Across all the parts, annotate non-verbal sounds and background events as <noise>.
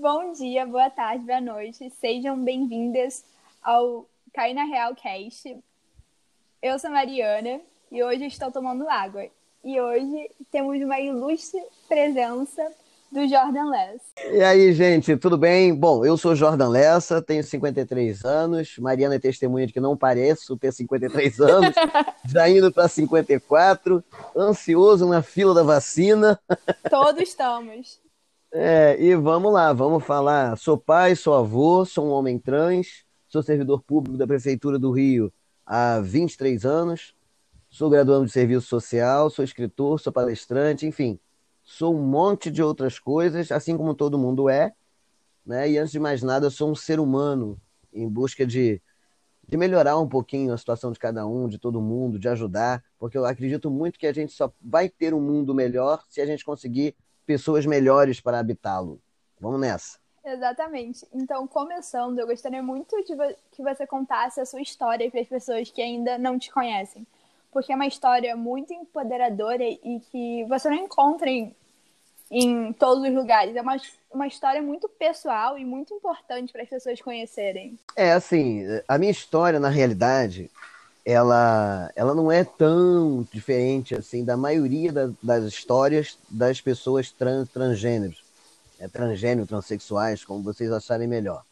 Bom dia, boa tarde, boa noite. Sejam bem-vindas ao Cai na Real Cast. Eu sou Mariana e hoje estou tomando água. E hoje temos uma ilustre presença do Jordan Lessa. E aí, gente, tudo bem? Bom, eu sou Jordan Lessa, tenho 53 anos. Mariana é testemunha de que não pareço ter 53 <laughs> anos, já indo para 54, ansioso na fila da vacina. Todos estamos. É, e vamos lá, vamos falar. Sou pai, sou avô, sou um homem trans, sou servidor público da Prefeitura do Rio há 23 anos, sou graduando de serviço social, sou escritor, sou palestrante, enfim, sou um monte de outras coisas, assim como todo mundo é, né? E antes de mais nada, sou um ser humano em busca de, de melhorar um pouquinho a situação de cada um, de todo mundo, de ajudar, porque eu acredito muito que a gente só vai ter um mundo melhor se a gente conseguir pessoas melhores para habitá-lo. Vamos nessa. Exatamente. Então, começando, eu gostaria muito de que você contasse a sua história para as pessoas que ainda não te conhecem. Porque é uma história muito empoderadora e que você não encontra em, em todos os lugares. É uma, uma história muito pessoal e muito importante para as pessoas conhecerem. É, assim, a minha história, na realidade, ela, ela não é tão diferente assim da maioria da, das histórias das pessoas trans, transgêneros, é, transgênero, transexuais, como vocês acharem melhor.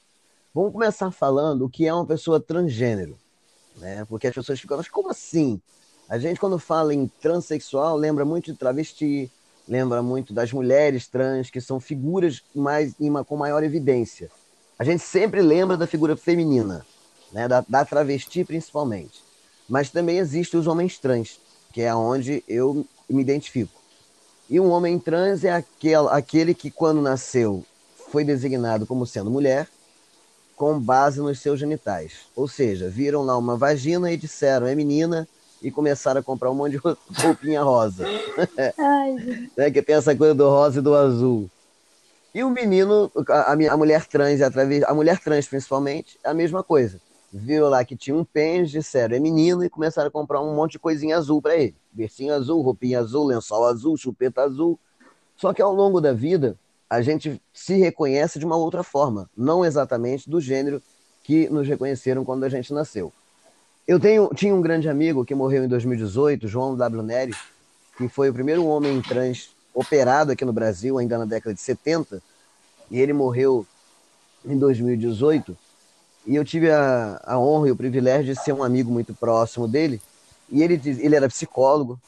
Vamos começar falando o que é uma pessoa transgênero, né? Porque as pessoas ficam, mas como assim? A gente, quando fala em transexual, lembra muito de travesti, lembra muito das mulheres trans, que são figuras mais, com maior evidência. A gente sempre lembra da figura feminina, né? da, da travesti principalmente. Mas também existem os homens trans, que é onde eu me identifico. E um homem trans é aquele, aquele que, quando nasceu, foi designado como sendo mulher, com base nos seus genitais. Ou seja, viram lá uma vagina e disseram é menina e começaram a comprar um monte de <laughs> roupinha rosa. <laughs> Ai, né? Que tem essa coisa do rosa e do azul. E o menino, a, a mulher trans, a mulher trans principalmente, é a mesma coisa viu lá que tinha um pênis, disseram é menino e começaram a comprar um monte de coisinha azul para ele. Bercinho azul, roupinha azul, lençol azul, chupeta azul. Só que ao longo da vida, a gente se reconhece de uma outra forma, não exatamente do gênero que nos reconheceram quando a gente nasceu. Eu tenho, tinha um grande amigo que morreu em 2018, João W. Nery, que foi o primeiro homem trans operado aqui no Brasil, ainda na década de 70, e ele morreu em 2018 e eu tive a, a honra e o privilégio de ser um amigo muito próximo dele. E ele, ele era psicólogo,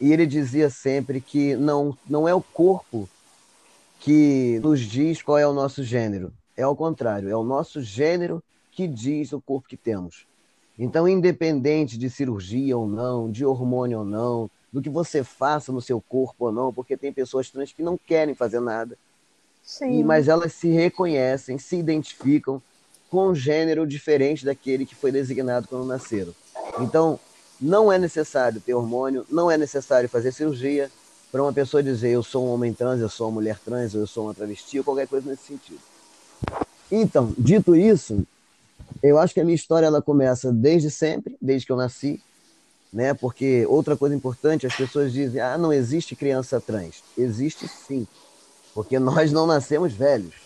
e ele dizia sempre que não, não é o corpo que nos diz qual é o nosso gênero. É ao contrário, é o nosso gênero que diz o corpo que temos. Então, independente de cirurgia ou não, de hormônio ou não, do que você faça no seu corpo ou não, porque tem pessoas trans que não querem fazer nada, Sim. E, mas elas se reconhecem, se identificam com um gênero diferente daquele que foi designado quando nasceram. Então, não é necessário ter hormônio, não é necessário fazer cirurgia para uma pessoa dizer eu sou um homem trans, eu sou uma mulher trans, eu sou uma travesti, ou qualquer coisa nesse sentido. Então, dito isso, eu acho que a minha história ela começa desde sempre, desde que eu nasci, né? Porque outra coisa importante, as pessoas dizem: "Ah, não existe criança trans". Existe sim, porque nós não nascemos velhos.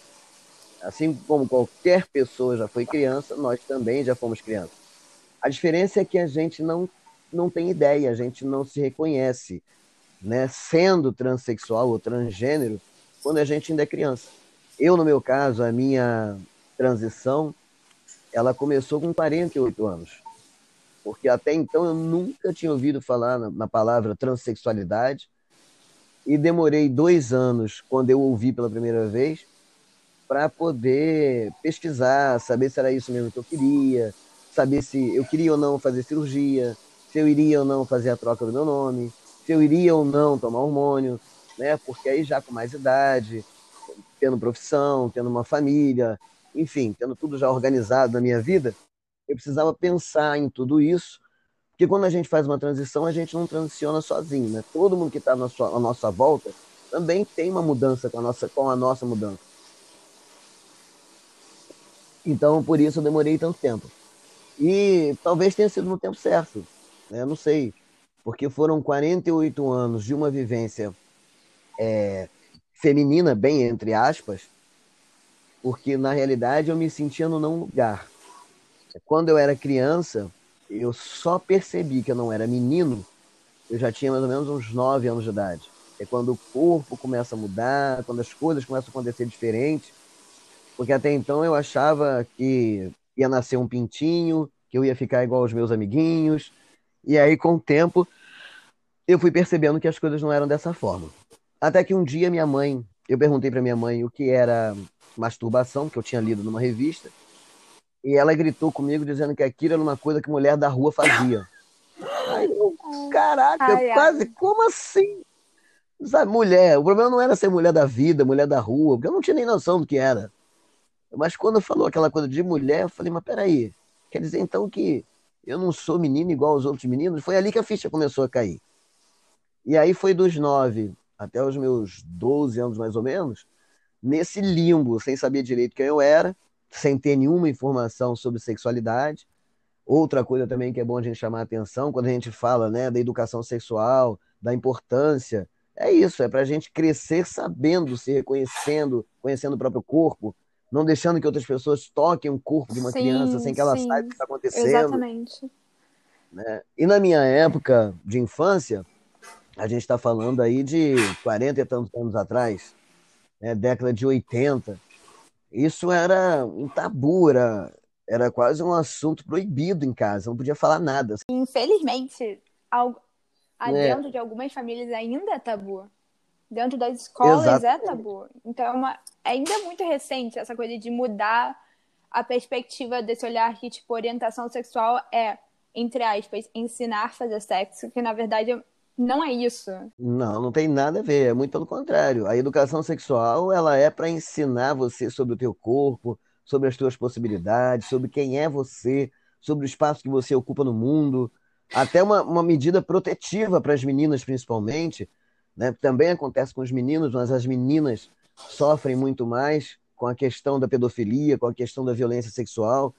Assim como qualquer pessoa já foi criança, nós também já fomos crianças. A diferença é que a gente não, não tem ideia, a gente não se reconhece, né, sendo transexual ou transgênero, quando a gente ainda é criança. Eu, no meu caso, a minha transição, ela começou com 48 anos. Porque até então eu nunca tinha ouvido falar na, na palavra transexualidade. E demorei dois anos, quando eu ouvi pela primeira vez, para poder pesquisar, saber se era isso mesmo que eu queria, saber se eu queria ou não fazer cirurgia, se eu iria ou não fazer a troca do meu nome, se eu iria ou não tomar hormônio, né? Porque aí já com mais idade, tendo profissão, tendo uma família, enfim, tendo tudo já organizado na minha vida, eu precisava pensar em tudo isso, porque quando a gente faz uma transição, a gente não transiciona sozinho, né? Todo mundo que está à nossa volta também tem uma mudança com a nossa, com a nossa mudança. Então, por isso eu demorei tanto tempo. E talvez tenha sido no tempo certo, né? não sei. Porque foram 48 anos de uma vivência é, feminina, bem entre aspas, porque na realidade eu me sentia no não lugar. Quando eu era criança, eu só percebi que eu não era menino, eu já tinha mais ou menos uns 9 anos de idade. É quando o corpo começa a mudar, quando as coisas começam a acontecer diferente. Porque até então eu achava que ia nascer um pintinho, que eu ia ficar igual aos meus amiguinhos. E aí, com o tempo, eu fui percebendo que as coisas não eram dessa forma. Até que um dia minha mãe, eu perguntei para minha mãe o que era masturbação, que eu tinha lido numa revista, e ela gritou comigo dizendo que aquilo era uma coisa que mulher da rua fazia. Aí eu, caraca, ai, quase, ai. como assim? Sabe, mulher, o problema não era ser mulher da vida, mulher da rua, porque eu não tinha nem noção do que era. Mas quando falou aquela coisa de mulher, eu falei, mas peraí, quer dizer então que eu não sou menino igual aos outros meninos? Foi ali que a ficha começou a cair. E aí foi dos nove até os meus doze anos mais ou menos, nesse limbo, sem saber direito quem eu era, sem ter nenhuma informação sobre sexualidade. Outra coisa também que é bom a gente chamar a atenção quando a gente fala né, da educação sexual, da importância é isso, é para a gente crescer sabendo, se reconhecendo, conhecendo o próprio corpo, não deixando que outras pessoas toquem o corpo de uma sim, criança sem que ela sim, saiba o que está acontecendo. Exatamente. Né? E na minha época de infância, a gente está falando aí de 40 e tantos anos atrás, né? década de 80, isso era um tabu, era, era quase um assunto proibido em casa, não podia falar nada. Infelizmente, algo, é. dentro de algumas famílias ainda é tabu. Dentro das escolas é Exatamente. é tabu. Então é, uma, é ainda muito recente essa coisa de mudar a perspectiva desse olhar que, tipo, orientação sexual é, entre aspas, ensinar a fazer sexo, que na verdade não é isso. Não, não tem nada a ver, é muito pelo contrário. A educação sexual, ela é para ensinar você sobre o teu corpo, sobre as tuas possibilidades, sobre quem é você, sobre o espaço que você ocupa no mundo, até uma, uma medida protetiva para as meninas, principalmente. Né? Também acontece com os meninos, mas as meninas sofrem muito mais com a questão da pedofilia, com a questão da violência sexual.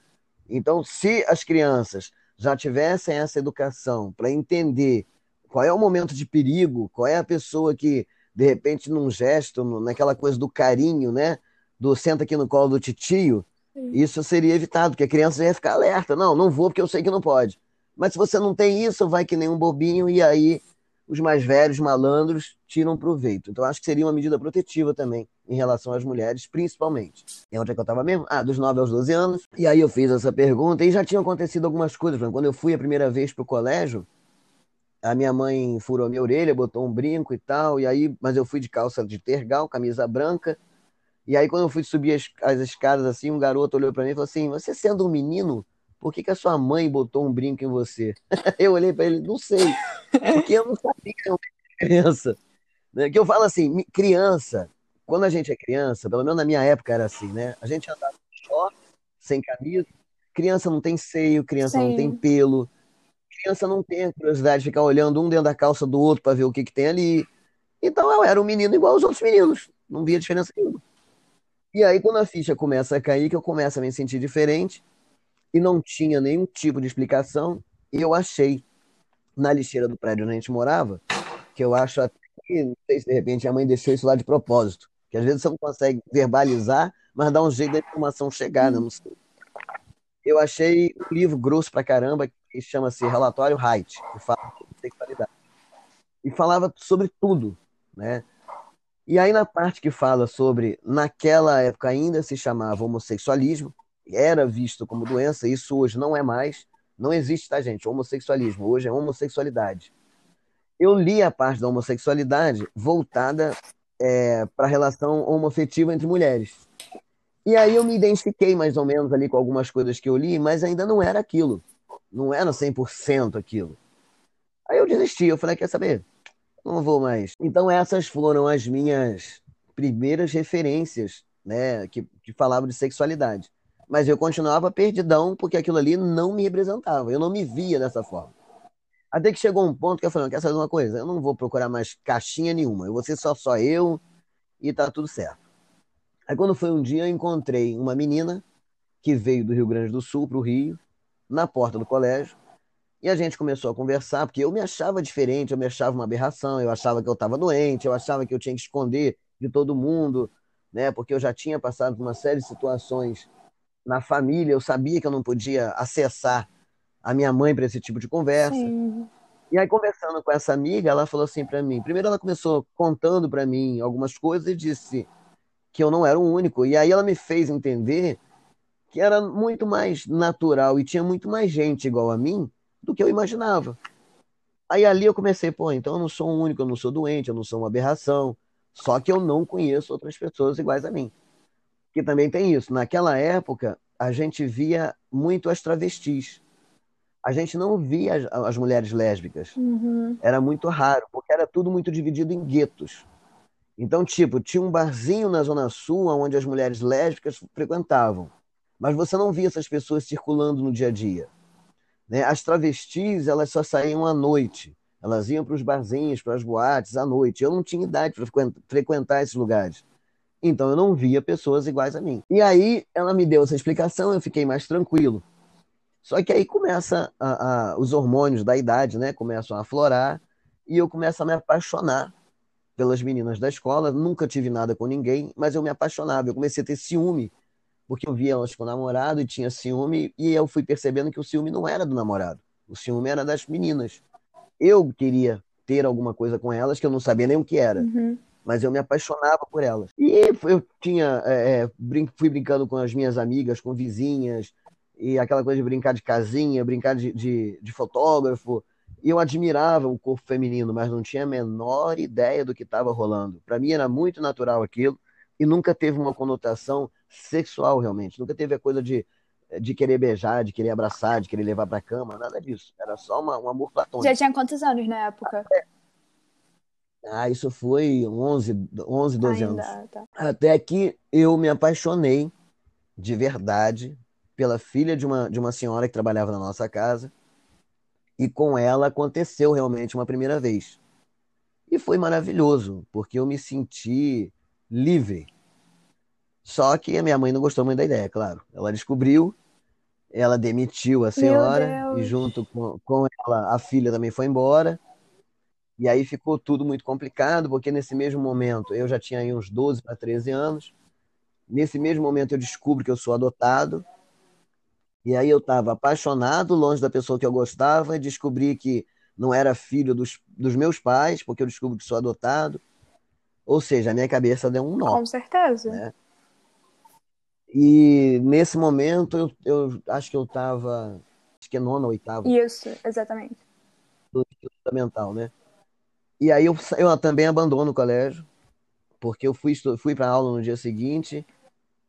Então, se as crianças já tivessem essa educação para entender qual é o momento de perigo, qual é a pessoa que, de repente, num gesto, naquela coisa do carinho, né? Do senta aqui no colo do titio, isso seria evitado, porque a criança ia ficar alerta. Não, não vou porque eu sei que não pode. Mas se você não tem isso, vai que nem um bobinho e aí os mais velhos, malandros, tiram proveito. Então, acho que seria uma medida protetiva também em relação às mulheres, principalmente. E onde é que eu estava mesmo? Ah, dos 9 aos 12 anos. E aí eu fiz essa pergunta e já tinham acontecido algumas coisas. Quando eu fui a primeira vez para o colégio, a minha mãe furou minha orelha, botou um brinco e tal, e aí, mas eu fui de calça de tergal, camisa branca. E aí, quando eu fui subir as, as escadas assim, um garoto olhou para mim e falou assim: Você sendo um menino, por que, que a sua mãe botou um brinco em você? <laughs> eu olhei para ele, não sei, porque eu não sabia que era criança. Né? Que eu falo assim, criança, quando a gente é criança, pelo menos na minha época era assim, né? A gente andava short, sem camisa, criança não tem seio, criança Sim. não tem pelo, criança não tem a curiosidade de ficar olhando um dentro da calça do outro para ver o que, que tem ali. Então eu era um menino igual aos outros meninos, não via diferença nenhuma. E aí, quando a ficha começa a cair, que eu começo a me sentir diferente, e não tinha nenhum tipo de explicação. E eu achei na lixeira do prédio onde a gente morava, que eu acho até que, não sei se de repente a mãe deixou isso lá de propósito, que às vezes você não consegue verbalizar, mas dá um jeito da informação chegar, né? não sei. Eu achei um livro grosso pra caramba que chama-se Relatório Height, que fala sobre sexualidade. E falava sobre tudo, né? E aí na parte que fala sobre, naquela época ainda se chamava homossexualismo, era visto como doença, isso hoje não é mais. Não existe, tá, gente? Homossexualismo. Hoje é homossexualidade. Eu li a parte da homossexualidade voltada é, para a relação homoafetiva entre mulheres. E aí eu me identifiquei mais ou menos ali com algumas coisas que eu li, mas ainda não era aquilo. Não era 100% aquilo. Aí eu desisti, eu falei, quer saber? Não vou mais. Então essas foram as minhas primeiras referências, né, que, que falavam de sexualidade mas eu continuava perdidão porque aquilo ali não me representava, eu não me via dessa forma. Até que chegou um ponto que eu falei, quer saber uma coisa? Eu não vou procurar mais caixinha nenhuma, eu vou ser só só eu e tá tudo certo. Aí quando foi um dia eu encontrei uma menina que veio do Rio Grande do Sul para o Rio, na porta do colégio, e a gente começou a conversar, porque eu me achava diferente, eu me achava uma aberração, eu achava que eu estava doente, eu achava que eu tinha que esconder de todo mundo, né? Porque eu já tinha passado por uma série de situações na família, eu sabia que eu não podia acessar a minha mãe para esse tipo de conversa. Sim. E aí, conversando com essa amiga, ela falou assim para mim. Primeiro, ela começou contando para mim algumas coisas e disse que eu não era o único. E aí, ela me fez entender que era muito mais natural e tinha muito mais gente igual a mim do que eu imaginava. Aí, ali, eu comecei, pô, então eu não sou o único, eu não sou doente, eu não sou uma aberração. Só que eu não conheço outras pessoas iguais a mim. Que também tem isso. Naquela época, a gente via muito as travestis a gente não via as, as mulheres lésbicas. Uhum. Era muito raro, porque era tudo muito dividido em guetos. Então, tipo, tinha um barzinho na Zona Sul onde as mulheres lésbicas frequentavam. Mas você não via essas pessoas circulando no dia a dia. Né? As travestis, elas só saíam à noite. Elas iam para os barzinhos, para as boates à noite. Eu não tinha idade para frequentar esses lugares. Então eu não via pessoas iguais a mim. E aí ela me deu essa explicação, eu fiquei mais tranquilo. Só que aí começa a, a, os hormônios da idade, né? Começam a aflorar e eu começo a me apaixonar pelas meninas da escola. Nunca tive nada com ninguém, mas eu me apaixonava. Eu comecei a ter ciúme, porque eu via elas com o namorado e tinha ciúme, e eu fui percebendo que o ciúme não era do namorado, o ciúme era das meninas. Eu queria ter alguma coisa com elas que eu não sabia nem o que era. Uhum. Mas eu me apaixonava por elas. E eu tinha, é, brin fui brincando com as minhas amigas, com vizinhas, e aquela coisa de brincar de casinha, brincar de, de, de fotógrafo. E eu admirava o corpo feminino, mas não tinha a menor ideia do que estava rolando. Para mim era muito natural aquilo e nunca teve uma conotação sexual realmente. Nunca teve a coisa de, de querer beijar, de querer abraçar, de querer levar para cama, nada disso. Era só uma, um amor platônico. Já tinha quantos anos na época? Ah, isso foi 11, 11 12 Ainda, anos. tá. Até que eu me apaixonei de verdade pela filha de uma, de uma senhora que trabalhava na nossa casa. E com ela aconteceu realmente uma primeira vez. E foi maravilhoso, porque eu me senti livre. Só que a minha mãe não gostou muito da ideia, claro. Ela descobriu, ela demitiu a senhora, e junto com, com ela a filha também foi embora. E aí ficou tudo muito complicado, porque nesse mesmo momento eu já tinha aí uns 12 para 13 anos. Nesse mesmo momento eu descubro que eu sou adotado. E aí eu estava apaixonado, longe da pessoa que eu gostava, e descobri que não era filho dos, dos meus pais, porque eu descubro que sou adotado. Ou seja, a minha cabeça deu um nó. Com certeza. Né? E nesse momento eu, eu acho que eu estava, acho que é nona oitava. Isso, exatamente. Do fundamental, né? E aí eu, eu também abandono o colégio, porque eu fui, fui para aula no dia seguinte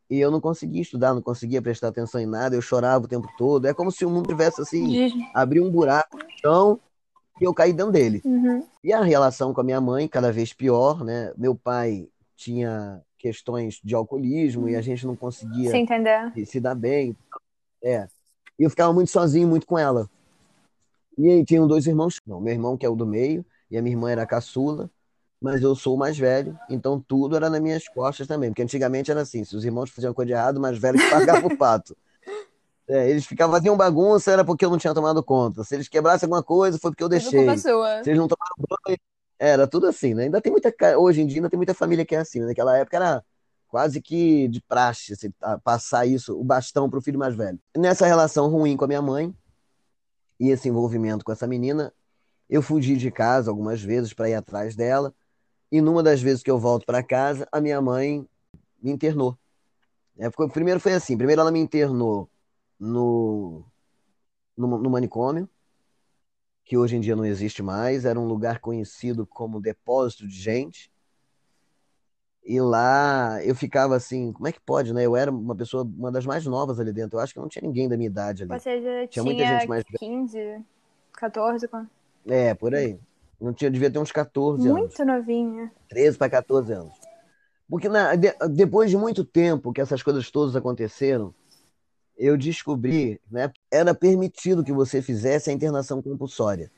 e eu não conseguia estudar, não conseguia prestar atenção em nada, eu chorava o tempo todo. É como se o mundo tivesse assim, abriu um buraco no chão e eu caí dentro dele. Uhum. E a relação com a minha mãe, cada vez pior, né? Meu pai tinha questões de alcoolismo e a gente não conseguia se, entender. se dar bem. É. E eu ficava muito sozinho, muito com ela. E aí tinham dois irmãos, não, meu irmão que é o do meio e a minha irmã era caçula mas eu sou o mais velho, então tudo era nas minhas costas também. Porque antigamente era assim: se os irmãos faziam coisa de errado, o mais velho que pagava o pato. <laughs> É, eles ficavam faziam bagunça, era porque eu não tinha tomado conta. Se eles quebrassem alguma coisa, foi porque eu deixei. Se eles não tomaram banho, era tudo assim, né? Ainda tem muita. Hoje em dia ainda tem muita família que é assim. Né? Naquela época era quase que de praxe assim, passar isso, o bastão para o filho mais velho. Nessa relação ruim com a minha mãe e esse envolvimento com essa menina, eu fugi de casa algumas vezes para ir atrás dela. E numa das vezes que eu volto para casa, a minha mãe me internou. É, primeiro foi assim: primeiro ela me internou no, no, no manicômio, que hoje em dia não existe mais, era um lugar conhecido como depósito de gente. E lá eu ficava assim, como é que pode, né? Eu era uma pessoa, uma das mais novas ali dentro. Eu acho que não tinha ninguém da minha idade ali. Você já tinha, tinha muita gente mais 15, 14, É, por aí. Não tinha, devia ter uns 14 muito anos. Muito novinha. 13 para 14 anos. Porque na, de, depois de muito tempo que essas coisas todas aconteceram, eu descobri, né, era permitido que você fizesse a internação compulsória.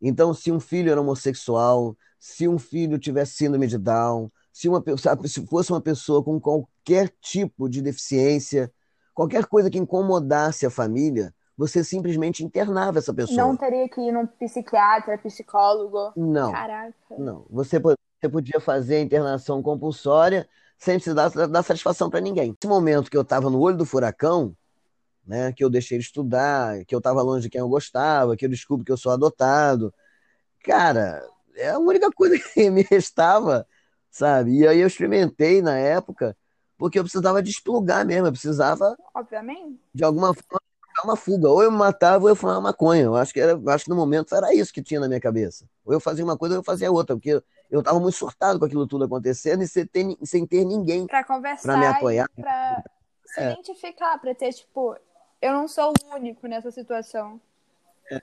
Então, se um filho era homossexual, se um filho tivesse síndrome de Down, se, uma, se fosse uma pessoa com qualquer tipo de deficiência, qualquer coisa que incomodasse a família, você simplesmente internava essa pessoa. Não teria que ir num psiquiatra, psicólogo? Não. Caraca. Não. Você, você podia fazer a internação compulsória sem precisar dar satisfação para ninguém. Nesse momento que eu estava no olho do furacão, né, que eu deixei de estudar, que eu estava longe de quem eu gostava, que eu descubro que eu sou adotado, cara, é a única coisa <laughs> que me restava, sabe? E aí eu experimentei na época, porque eu precisava desplugar mesmo, eu precisava, obviamente, de alguma forma uma fuga. Ou eu me matava ou eu fumava maconha. Eu acho que, era, acho que no momento era isso que tinha na minha cabeça. Ou eu fazia uma coisa ou eu fazia outra, porque eu estava muito surtado com aquilo tudo acontecendo e sem ter, sem ter ninguém para conversar, para me apoiar, para se é. identificar, para ter tipo, eu não sou o único nessa situação. É.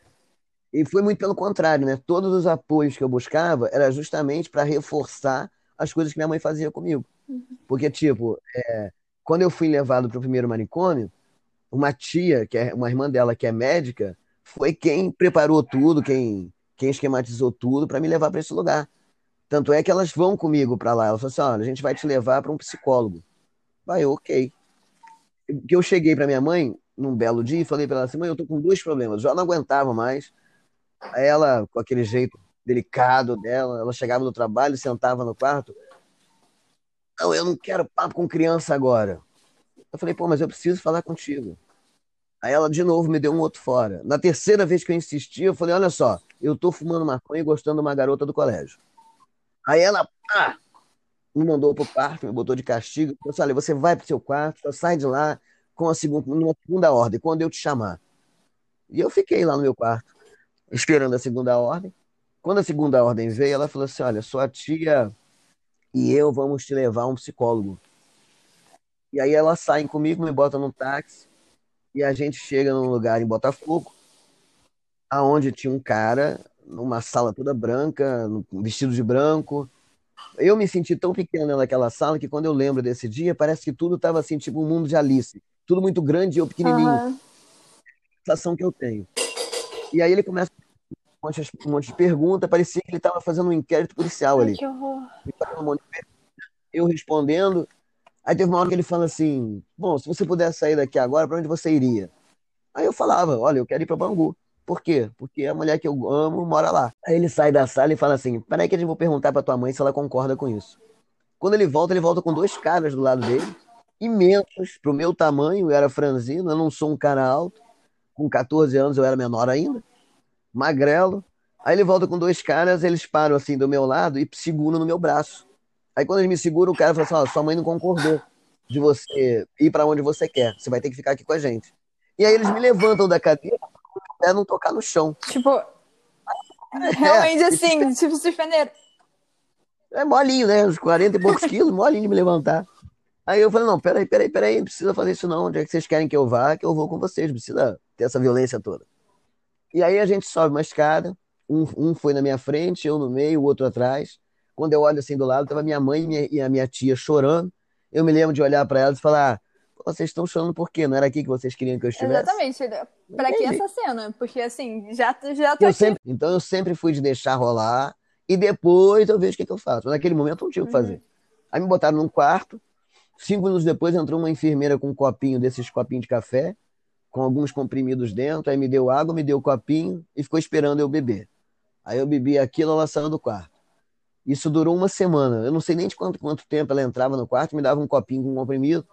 E foi muito pelo contrário, né? Todos os apoios que eu buscava era justamente para reforçar as coisas que minha mãe fazia comigo. Uhum. Porque, tipo, é, quando eu fui levado para o primeiro manicômio, uma tia, que é uma irmã dela que é médica, foi quem preparou tudo, quem, quem esquematizou tudo para me levar para esse lugar. Tanto é que elas vão comigo para lá. Ela falou assim: olha, a gente vai te levar para um psicólogo. Vai, ok. Que eu cheguei para minha mãe num belo dia e falei para ela assim: mãe, eu tô com dois problemas. Eu já não aguentava mais. Aí ela, com aquele jeito delicado dela, ela chegava no trabalho, sentava no quarto. Não, eu não quero papo com criança agora. Eu falei, pô, mas eu preciso falar contigo. Aí ela de novo me deu um outro fora. Na terceira vez que eu insisti, eu falei: olha só, eu tô fumando maconha e gostando de uma garota do colégio. Aí ela pá, me mandou pro quarto, me botou de castigo. Eu falei: olha, você vai pro seu quarto, só sai de lá com a segunda, numa segunda ordem, quando eu te chamar. E eu fiquei lá no meu quarto, esperando a segunda ordem. Quando a segunda ordem veio, ela falou assim: olha, sua tia e eu vamos te levar a um psicólogo. E aí elas saem comigo, me botam num táxi e a gente chega num lugar em Botafogo, aonde tinha um cara numa sala toda branca, vestido de branco. Eu me senti tão pequeno naquela sala que quando eu lembro desse dia, parece que tudo estava assim, tipo um mundo de Alice. Tudo muito grande e eu pequenininho. Uhum. A sensação que eu tenho. E aí ele começa um monte, um monte de perguntas, parecia que ele estava fazendo um inquérito policial ali. Ai, que horror. Eu respondendo, Aí teve uma hora que ele fala assim: Bom, se você pudesse sair daqui agora, para onde você iria? Aí eu falava: Olha, eu quero ir para Bangu. Por quê? Porque a mulher que eu amo mora lá. Aí ele sai da sala e fala assim: Peraí, que gente vou perguntar para tua mãe se ela concorda com isso. Quando ele volta, ele volta com dois caras do lado dele, imensos, pro meu tamanho, eu era franzino, eu não sou um cara alto. Com 14 anos eu era menor ainda, magrelo. Aí ele volta com dois caras, eles param assim do meu lado e seguram no meu braço. Aí quando eles me seguram, o cara fala assim: ó, sua mãe não concordou de você ir para onde você quer. Você vai ter que ficar aqui com a gente. E aí eles me levantam da cadeira até não tocar no chão. Tipo, é, realmente é, assim, tipo, suspender. É molinho, né? Uns 40 e poucos <laughs> quilos, molinho de me levantar. Aí eu falei, não, peraí, peraí, peraí, não precisa fazer isso não. Onde é que vocês querem que eu vá? Que eu vou com vocês, não precisa ter essa violência toda. E aí a gente sobe uma escada, um, um foi na minha frente, eu no meio, o outro atrás. Quando eu olho assim do lado, tava minha mãe e a minha tia chorando. Eu me lembro de olhar para elas e falar: vocês estão chorando por quê? Não era aqui que vocês queriam que eu estivesse? Exatamente. Para que essa cena? Porque assim, já, já tô eu sempre, Então eu sempre fui de deixar rolar e depois eu vejo o que, que eu faço. naquele momento eu não tinha o que fazer. Uhum. Aí me botaram num quarto. Cinco minutos depois entrou uma enfermeira com um copinho desses copinhos de café, com alguns comprimidos dentro. Aí me deu água, me deu o copinho e ficou esperando eu beber. Aí eu bebi aquilo, ela saiu do quarto. Isso durou uma semana. Eu não sei nem de quanto, quanto tempo ela entrava no quarto, me dava um copinho com um comprimido.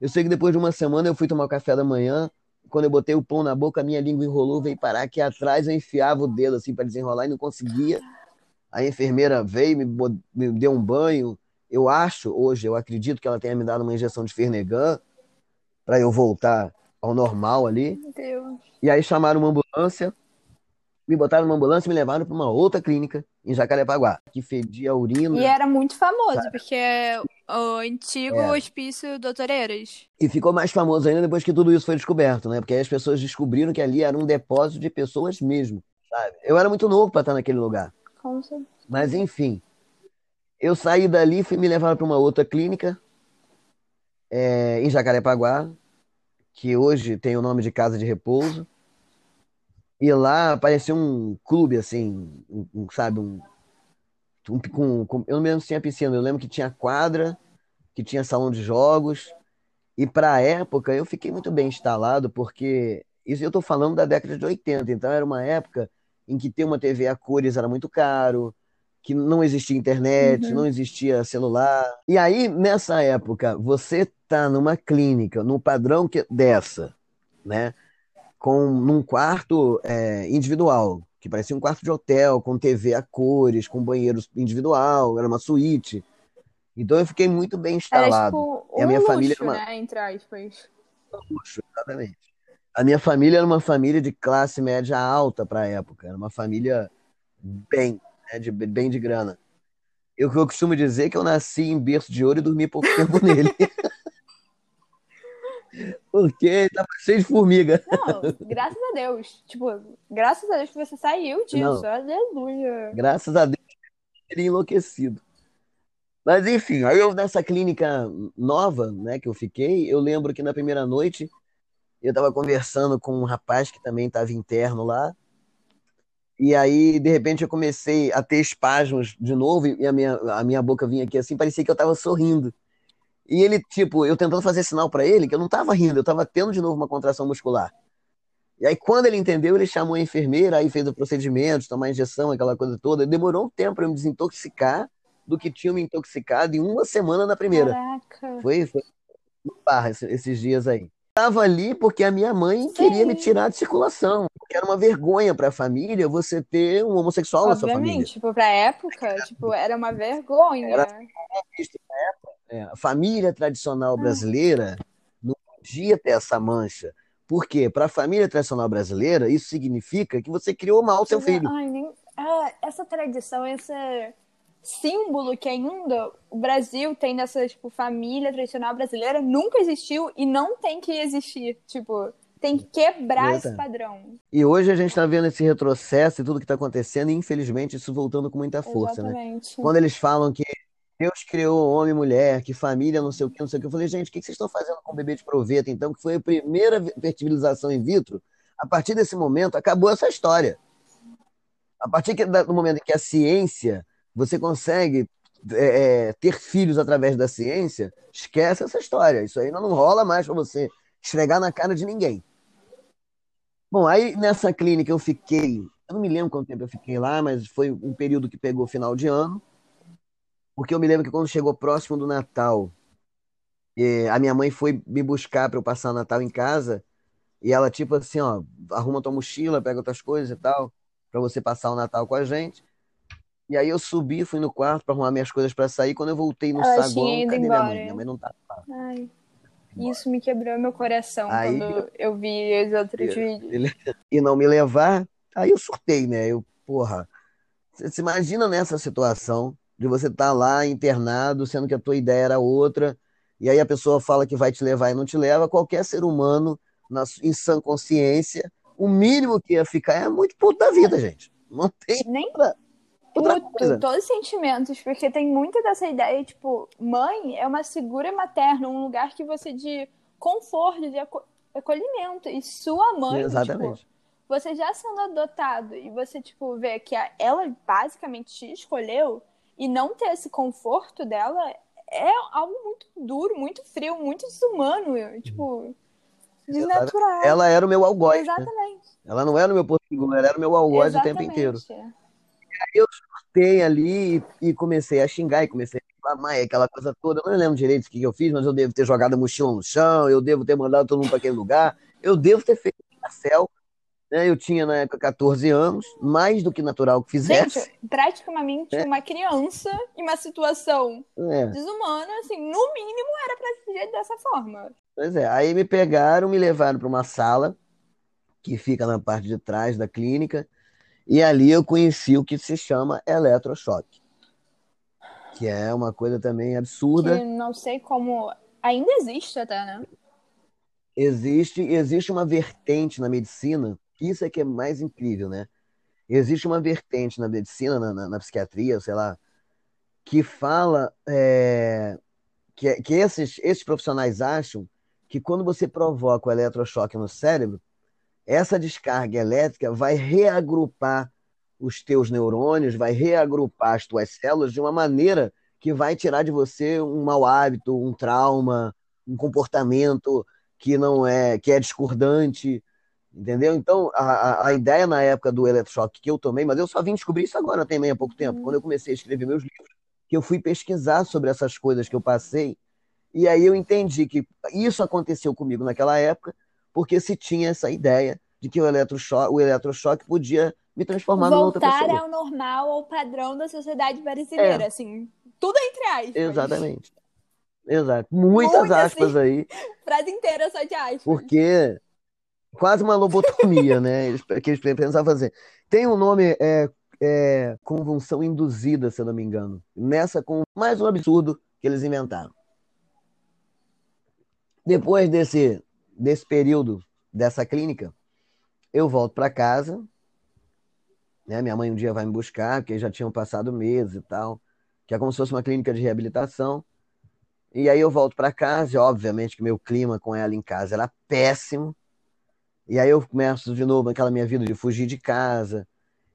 Eu sei que depois de uma semana eu fui tomar café da manhã. Quando eu botei o pão na boca, a minha língua enrolou, veio parar aqui atrás, eu enfiava o dedo assim para desenrolar e não conseguia. A enfermeira veio, me, me deu um banho. Eu acho, hoje, eu acredito que ela tenha me dado uma injeção de Fernegan para eu voltar ao normal ali. Meu Deus. E aí chamaram uma ambulância me botaram numa ambulância e me levaram para uma outra clínica em Jacarepaguá, que fedia urina. E era muito famoso, sabe? porque é o antigo é. hospício Doutoreiras. E ficou mais famoso ainda depois que tudo isso foi descoberto, né? Porque aí as pessoas descobriram que ali era um depósito de pessoas mesmo, sabe? Eu era muito novo para estar naquele lugar. Com certeza. Mas enfim, eu saí dali e fui me levar para uma outra clínica é, em Jacarepaguá, que hoje tem o nome de Casa de Repouso. E lá parecia um clube, assim, um, um, sabe, um, um com, com, eu não lembro se tinha piscina, eu lembro que tinha quadra, que tinha salão de jogos. E para a época eu fiquei muito bem instalado, porque isso eu estou falando da década de 80, então era uma época em que ter uma TV a cores era muito caro, que não existia internet, Uhum. não existia celular. E aí, nessa época, você tá numa clínica, num padrão que dessa, né? Com num quarto é, individual, que parecia um quarto de hotel, com TV a cores, com banheiro individual, era uma suíte. Então eu fiquei muito bem Era instalado. tipo E a um minha luxo, família era uma- né? Entre aspas. luxo, exatamente. A minha família era uma família de classe média alta para a época, era uma família bem, né, de, bem de grana. Eu, eu costumo dizer que eu nasci em berço de ouro e dormi pouco tempo <laughs> nele. Porque tava cheio de formiga. Não, graças a Deus. Tipo, graças a Deus que você saiu disso. Aleluia. Graças a Deus, eu teria enlouquecido. Mas enfim, aí eu nessa clínica nova, né, que eu fiquei, eu lembro que na primeira noite eu estava conversando com um rapaz que também estava interno lá. E aí, de repente, eu comecei a ter espasmos de novo e a minha, a minha boca vinha aqui assim, parecia que eu estava sorrindo. E ele, tipo, eu tentando fazer sinal para ele que eu não estava rindo, eu estava tendo de novo uma contração muscular. E aí, quando ele entendeu, ele chamou a enfermeira, aí fez o procedimento, tomar injeção, aquela coisa toda. Demorou um tempo para eu me desintoxicar do que tinha me intoxicado em uma semana na primeira. Caraca. Foi, foi barra esse- esses dias aí. Tava ali porque a minha mãe queria me Sim. tirar de circulação. Porque era uma vergonha para a família você ter um homossexual na sua família. Obviamente, tipo, pra época, tipo, era uma vergonha. Era- É, a família tradicional brasileira não podia ter essa mancha. Por quê? Para a família tradicional brasileira, isso significa que você criou mal seu filho. Ai, nem... ah, essa tradição, esse símbolo que ainda o Brasil tem dessa, tipo, família tradicional brasileira nunca existiu e não tem que existir. Tipo, tem que quebrar esse Verdade. padrão. E hoje a gente está vendo esse retrocesso e tudo que está acontecendo, e infelizmente isso voltando com muita força, né? Exatamente. Quando eles falam que Deus criou homem e mulher, que família, não sei o que, não sei o que, eu falei, gente, o que vocês estão fazendo com o bebê de proveta, então, que foi a primeira fertilização in vitro? A partir desse momento, acabou essa história. A partir do momento em que a ciência, você consegue é, é, ter filhos através da ciência, esquece essa história. Isso aí não rola mais para você esfregar na cara de ninguém. Bom, aí nessa clínica eu fiquei, eu não me lembro quanto tempo eu fiquei lá, mas foi um período que pegou final de ano. Porque eu me lembro que quando chegou próximo do Natal, eh, a minha mãe foi me buscar para eu passar o Natal em casa, e ela, tipo assim, ó, arruma tua mochila, pega outras coisas e tal, para você passar o Natal com a gente. E aí eu subi, fui no quarto para arrumar minhas coisas para sair. Quando eu voltei no Ela saguão, cadê minha mãe? embora. Minha mãe não tá. Ai, isso me quebrou meu coração Aí- quando eu vi os outros vídeos. e não me levar, aí eu surtei, né? Eu, porra, você se imagina nessa situação de você estar lá internado, sendo que a tua ideia era outra, e aí a pessoa fala que vai te levar e não te leva, qualquer ser humano, na, em sã consciência, o mínimo que ia ficar é muito puto da vida, gente. Não tem Nem outra puto, todos os sentimentos, porque tem muita dessa ideia, tipo, mãe é uma segura materna, um lugar que você de conforto, de aco- acolhimento. E sua mãe, tipo, Exatamente. você já sendo adotado e você, tipo, vê que ela basicamente te escolheu e não ter esse conforto dela é algo muito duro, muito frio, muito desumano, tipo, desnatural. Ela era o meu algoz, né? Exatamente. Ela não era o meu porto seguro, ela era o meu algoz o tempo inteiro. Exatamente. Surtei ali e, e comecei a xingar e comecei a reclamar, e aquela coisa toda. Eu não lembro direito o que eu fiz, mas eu devo ter jogado a mochila no chão, eu devo ter mandado todo mundo para aquele lugar, eu devo ter feito um céu. Né? Eu tinha na época 14 anos, mais do que natural que fizesse. Gente, praticamente É. uma criança em uma situação É, desumana, assim, no mínimo era pra ser dessa forma. pois é. Aí me pegaram, me levaram para uma sala que fica na parte de trás da clínica, e ali eu conheci o que se chama eletrochoque, que é uma coisa também absurda. Que não sei como. Ainda existe até, né? Existe, existe uma vertente na medicina, isso é que é mais incrível, né? Existe uma vertente na medicina, na, na- na psiquiatria, sei lá, que fala é, que, que esses, esses profissionais acham que quando você provoca o eletrochoque no cérebro, essa descarga elétrica vai reagrupar os teus neurônios, vai reagrupar as tuas células de uma maneira que vai tirar de você um mau hábito, um trauma, um comportamento que não é, que é discordante. Entendeu? Então, a, a ideia na época do eletrochoque que eu tomei, mas eu só vim descobrir isso agora também há pouco tempo, uhum. quando eu comecei a escrever meus livros, que eu fui pesquisar sobre essas coisas que eu passei, e aí eu entendi que isso aconteceu comigo naquela época, porque se tinha essa ideia de que o eletrochoque, o eletrochoque podia me transformar Voltar numa outra pessoa. Voltar ao normal, ao padrão da sociedade brasileira, é. assim, tudo entre aspas. Exatamente. Exato. Muitas Muito, aspas assim, aí. <laughs> Frase inteira só de aspas. Porque quase uma lobotomia, né? Que eles pensavam fazer. Tem um nome, é, é, convulsão induzida, se eu não me engano. Nessa, com mais um absurdo que eles inventaram. Depois desse, desse período, dessa clínica, eu volto para casa. Né? Minha mãe um dia vai me buscar, porque já tinham passado meses e tal. Que é como se fosse uma clínica de reabilitação. E aí eu volto para casa, e obviamente que meu clima com ela em casa era péssimo. E aí eu começo de novo aquela minha vida de fugir de casa.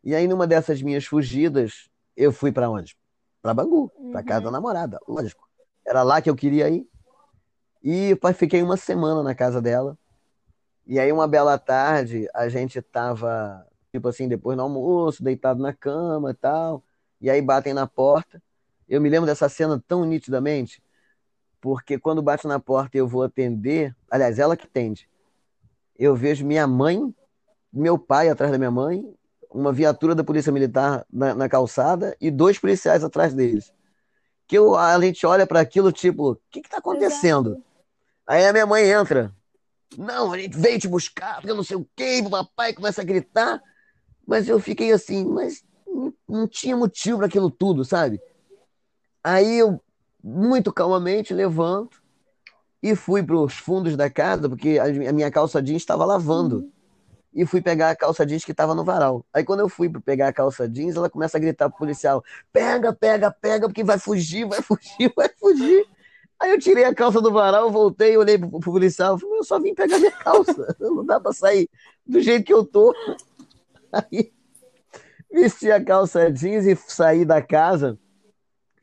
E aí numa dessas minhas fugidas, eu fui para onde? Para Bangu, uhum. para casa da namorada, lógico. Era lá que eu queria ir. E fiquei uma semana na casa dela. E aí uma bela tarde, a gente tava tipo assim, depois do almoço, deitado na cama e tal. E aí batem na porta. Eu me lembro dessa cena tão nitidamente porque quando bate na porta eu vou atender, aliás, ela que atende, eu vejo minha mãe, meu pai atrás da minha mãe, uma viatura da Polícia Militar na, na calçada e dois policiais atrás deles. Que eu, a gente olha para aquilo, tipo, o que está acontecendo? Exato. Aí a minha mãe entra. Não, a gente veio te buscar, porque eu não sei o quê, o papai começa a gritar. Mas eu fiquei assim, mas não, não tinha motivo para aquilo tudo, sabe? Aí eu muito calmamente, levanto e fui para os fundos da casa, porque a minha calça jeans estava lavando. Uhum. E fui pegar a calça jeans que estava no varal. Aí quando eu fui para pegar a calça jeans, ela começa a gritar pro policial: pega, pega, pega, porque vai fugir, vai fugir, vai fugir. Aí eu tirei a calça do varal, voltei, olhei pro, pro policial, falei, eu só vim pegar minha calça, <laughs> não dá para sair do jeito que eu tô. Aí vesti a calça jeans e saí da casa.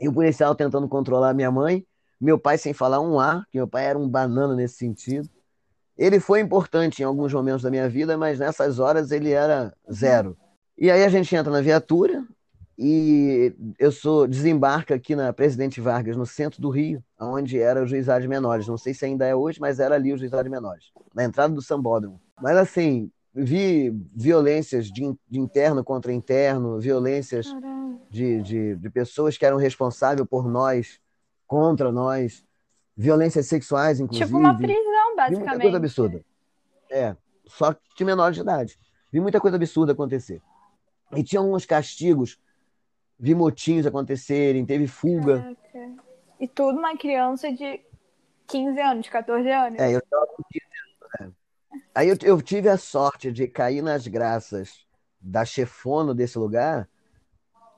E o policial tentando controlar minha mãe, meu pai sem falar um A, que meu pai era um banana nesse sentido. Ele foi importante em alguns momentos da minha vida, mas nessas horas ele era zero. E aí a gente entra na viatura e eu sou desembarca aqui na Presidente Vargas, no centro do Rio, onde era o juizado de menores. Não sei se ainda é hoje, mas era ali o juizado de menores, na entrada do Sambódromo. Mas assim, vi violências de, de interno contra interno, violências de, de, de, pessoas que eram responsáveis por nós, contra nós, violências sexuais, inclusive. Tipo uma prisão, basicamente. Vi muita coisa absurda. É, só de menor de idade. Vi muita coisa absurda acontecer. E tinha uns castigos, vi motinhos acontecerem, teve fuga. Caraca. E tudo uma criança de 15 anos, 14 anos. É, eu tava com 15 anos, né? Aí eu, eu tive a sorte de cair nas graças da chefona desse lugar,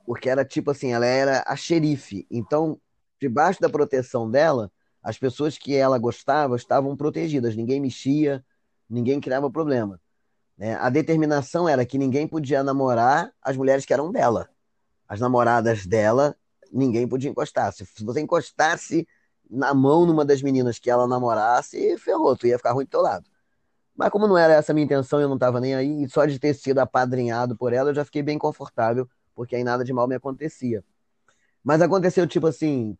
porque era tipo assim, ela era a xerife. Então, debaixo da proteção dela, as pessoas que ela gostava estavam protegidas, ninguém mexia, ninguém criava problema. Né? A determinação era que ninguém podia namorar as mulheres que eram dela. As namoradas dela, ninguém podia encostar. Se você encostasse na mão numa das meninas que ela namorasse, ferrou, tu ia ficar ruim do teu lado. Mas como não era essa a minha intenção, eu não estava nem aí, e só de ter sido apadrinhado por ela, eu já fiquei bem confortável porque aí nada de mal me acontecia. Mas aconteceu tipo assim,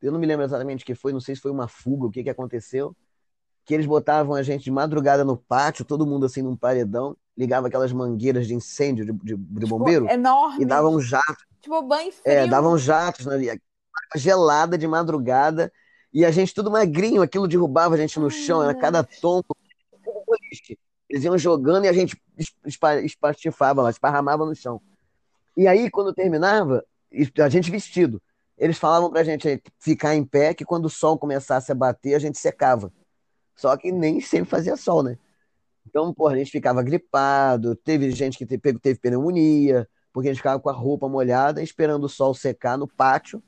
eu não me lembro exatamente o que foi, não sei se foi uma fuga, o que que aconteceu, que eles botavam a gente de madrugada no pátio, todo mundo assim num paredão, ligava aquelas mangueiras de incêndio de, de, de tipo, bombeiro enorme. e davam jatos. Tipo banho frio. É, davam jatos na gelada de madrugada e a gente tudo magrinho, aquilo derrubava a gente no chão, era cada tombo. Eles iam jogando e a gente espatifava, esparramava no chão. E aí, quando terminava, a gente vestido, eles falavam pra gente ficar em pé, que quando o sol começasse a bater, a gente secava. Só que nem sempre fazia sol, né? Então, porra, a gente ficava gripado, teve gente que teve, teve pneumonia, porque a gente ficava com a roupa molhada, esperando o sol secar no pátio.